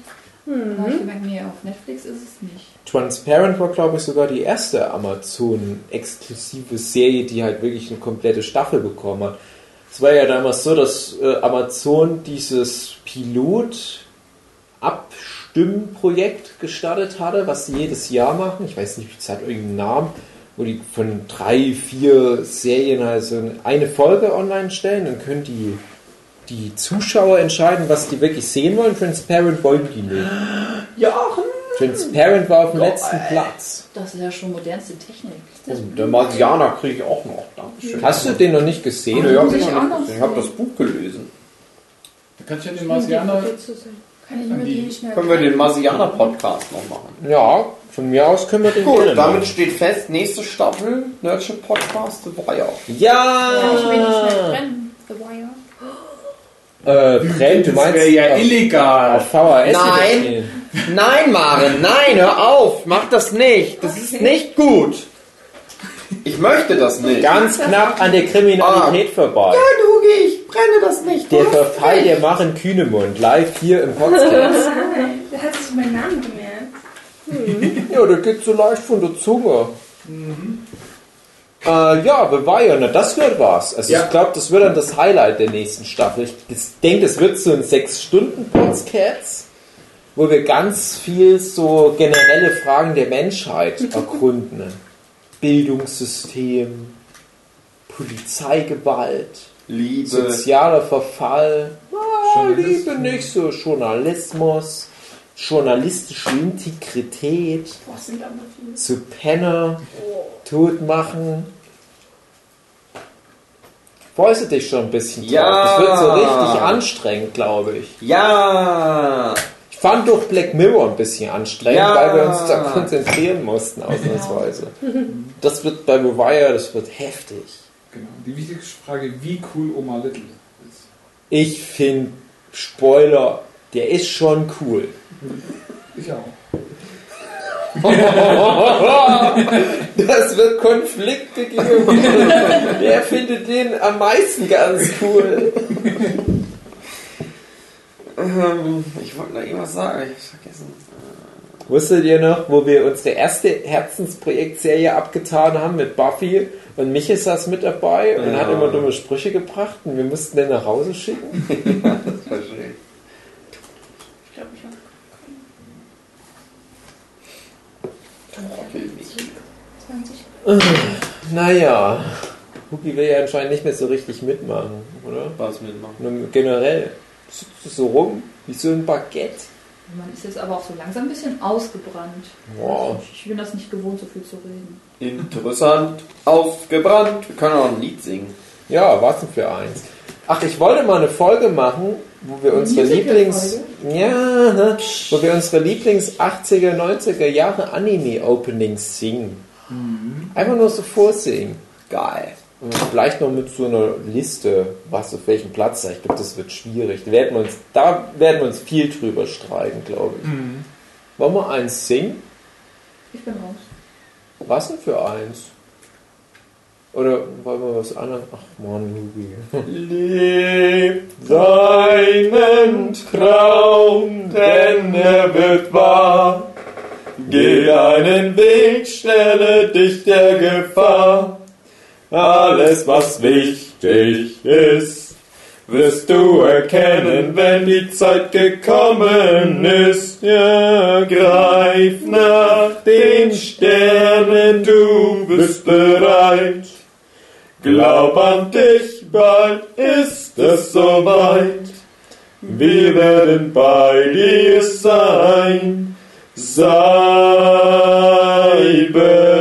Habe ich gemerkt, nee, auf Netflix ist es nicht. Transparent war, glaube ich, sogar die erste Amazon-exklusive Serie, die halt wirklich eine komplette Staffel bekommen hat. Es war ja damals so, dass äh, Amazon dieses Pilot-Abstimmprojekt gestartet hatte, was sie jedes Jahr machen. Ich weiß nicht, es hat irgendeinen Namen, wo die von drei, vier Serien also eine Folge online stellen. Dann können die, die Zuschauer entscheiden, was die wirklich sehen wollen. Transparent wollten die nicht. Jochen! Transparent war auf dem Geil. letzten Platz. Das ist ja schon modernste Technik. Und der Marsianer kriege ich auch noch. Dankeschön. Hast du den noch nicht gesehen? Nee, hab ich Ich. Ich habe das Buch gelesen. Da kannst du ja den Marsianer. Können wir den Marsianer-Podcast noch machen? Ja, von mir aus können wir den Gut, damit machen. steht fest, nächste Staffel, Nerdship Podcast, The Wire. Ja! Kann ich mir nicht mehr trennen. Äh, brennt, du Das wäre ja auf- illegal. auf VHS? Nein. Nein, Maren, nein, hör auf, mach das nicht. Das ist nicht gut. Ich möchte das nicht. Ganz knapp an der Kriminalität vorbei. Nein, Hugi, ich brenne das nicht. Der Verfall der Maren Kühnemund, live hier im Podcast. Der hat sich meinen Namen gemerkt. ja, der geht so leicht von der Zunge. Äh, ja, The Wire, na das wird was. Also Ja. ich glaube, das wird dann das Highlight der nächsten Staffel. Ich denke, das wird so ein 6-Stunden-Podcast, wo wir ganz viel so generelle Fragen der Menschheit erkunden. Bildungssystem, Polizeigewalt, Liebe. sozialer Verfall, ah, Journalismus. Liebe nicht so, Journalismus, journalistische Integrität Boah, sind da mal viele. zu Penner tot machen. Freust du dich schon ein bisschen drauf? Ja. Das wird so richtig anstrengend, glaube ich. Ja! Ich fand doch Black Mirror ein bisschen anstrengend, Ja. weil wir uns da konzentrieren mussten, ausnahmsweise. Das wird bei Wire, das wird heftig. Genau. Die wichtigste Frage, wie cool Oma Little ist. Ich finde, Spoiler, der ist schon cool. Ich auch. Das wird Konflikte geben. Wer findet den am meisten ganz cool? Ähm, ich wollte noch irgendwas sagen, ich hab's vergessen. Wusstet ihr noch, wo wir unsere erste Herzensprojektserie abgetan haben mit Buffy und Michi saß mit dabei und Ja. hat immer dumme Sprüche gebracht und wir mussten den nach Hause schicken? Das war schön. Ich glaube, ich habe Okay, nicht. 20. Naja, Huki will ja anscheinend nicht mehr so richtig mitmachen, oder? Was mitmachen? Nur generell. Sitzt so rum, wie so ein Baguette. Man ist jetzt aber auch so langsam ein bisschen ausgebrannt. Wow. Ich bin das nicht gewohnt, so viel zu reden. Interessant, aufgebrannt. Wir können auch ein Lied singen. Ja, was denn für eins? Ach, ich wollte mal eine Folge machen, wo wir unsere Lieblings... Ja, wo wir unsere Lieblings 80er, 90er Jahre Anime-Openings singen. Einfach nur so vorsingen. Geil. Und vielleicht noch mit so einer Liste, was auf welchem Platz sei. Ich glaube, das wird schwierig. Da werden wir uns, da werden wir uns viel drüber streiten, glaube ich. Wollen wir eins singen? Ich bin raus. Was denn für eins? Oder wollen wir was anderes? Ach man. Leb deinen Traum, denn er wird wahr. Geh deinen Weg, stelle dich der Gefahr. Alles, was wichtig ist, wirst du erkennen, wenn die Zeit gekommen ist. Ja, greif nach den Sternen, du bist bereit. Glaub an dich, bald ist es soweit. Wir werden bei dir sein. Sei bereit.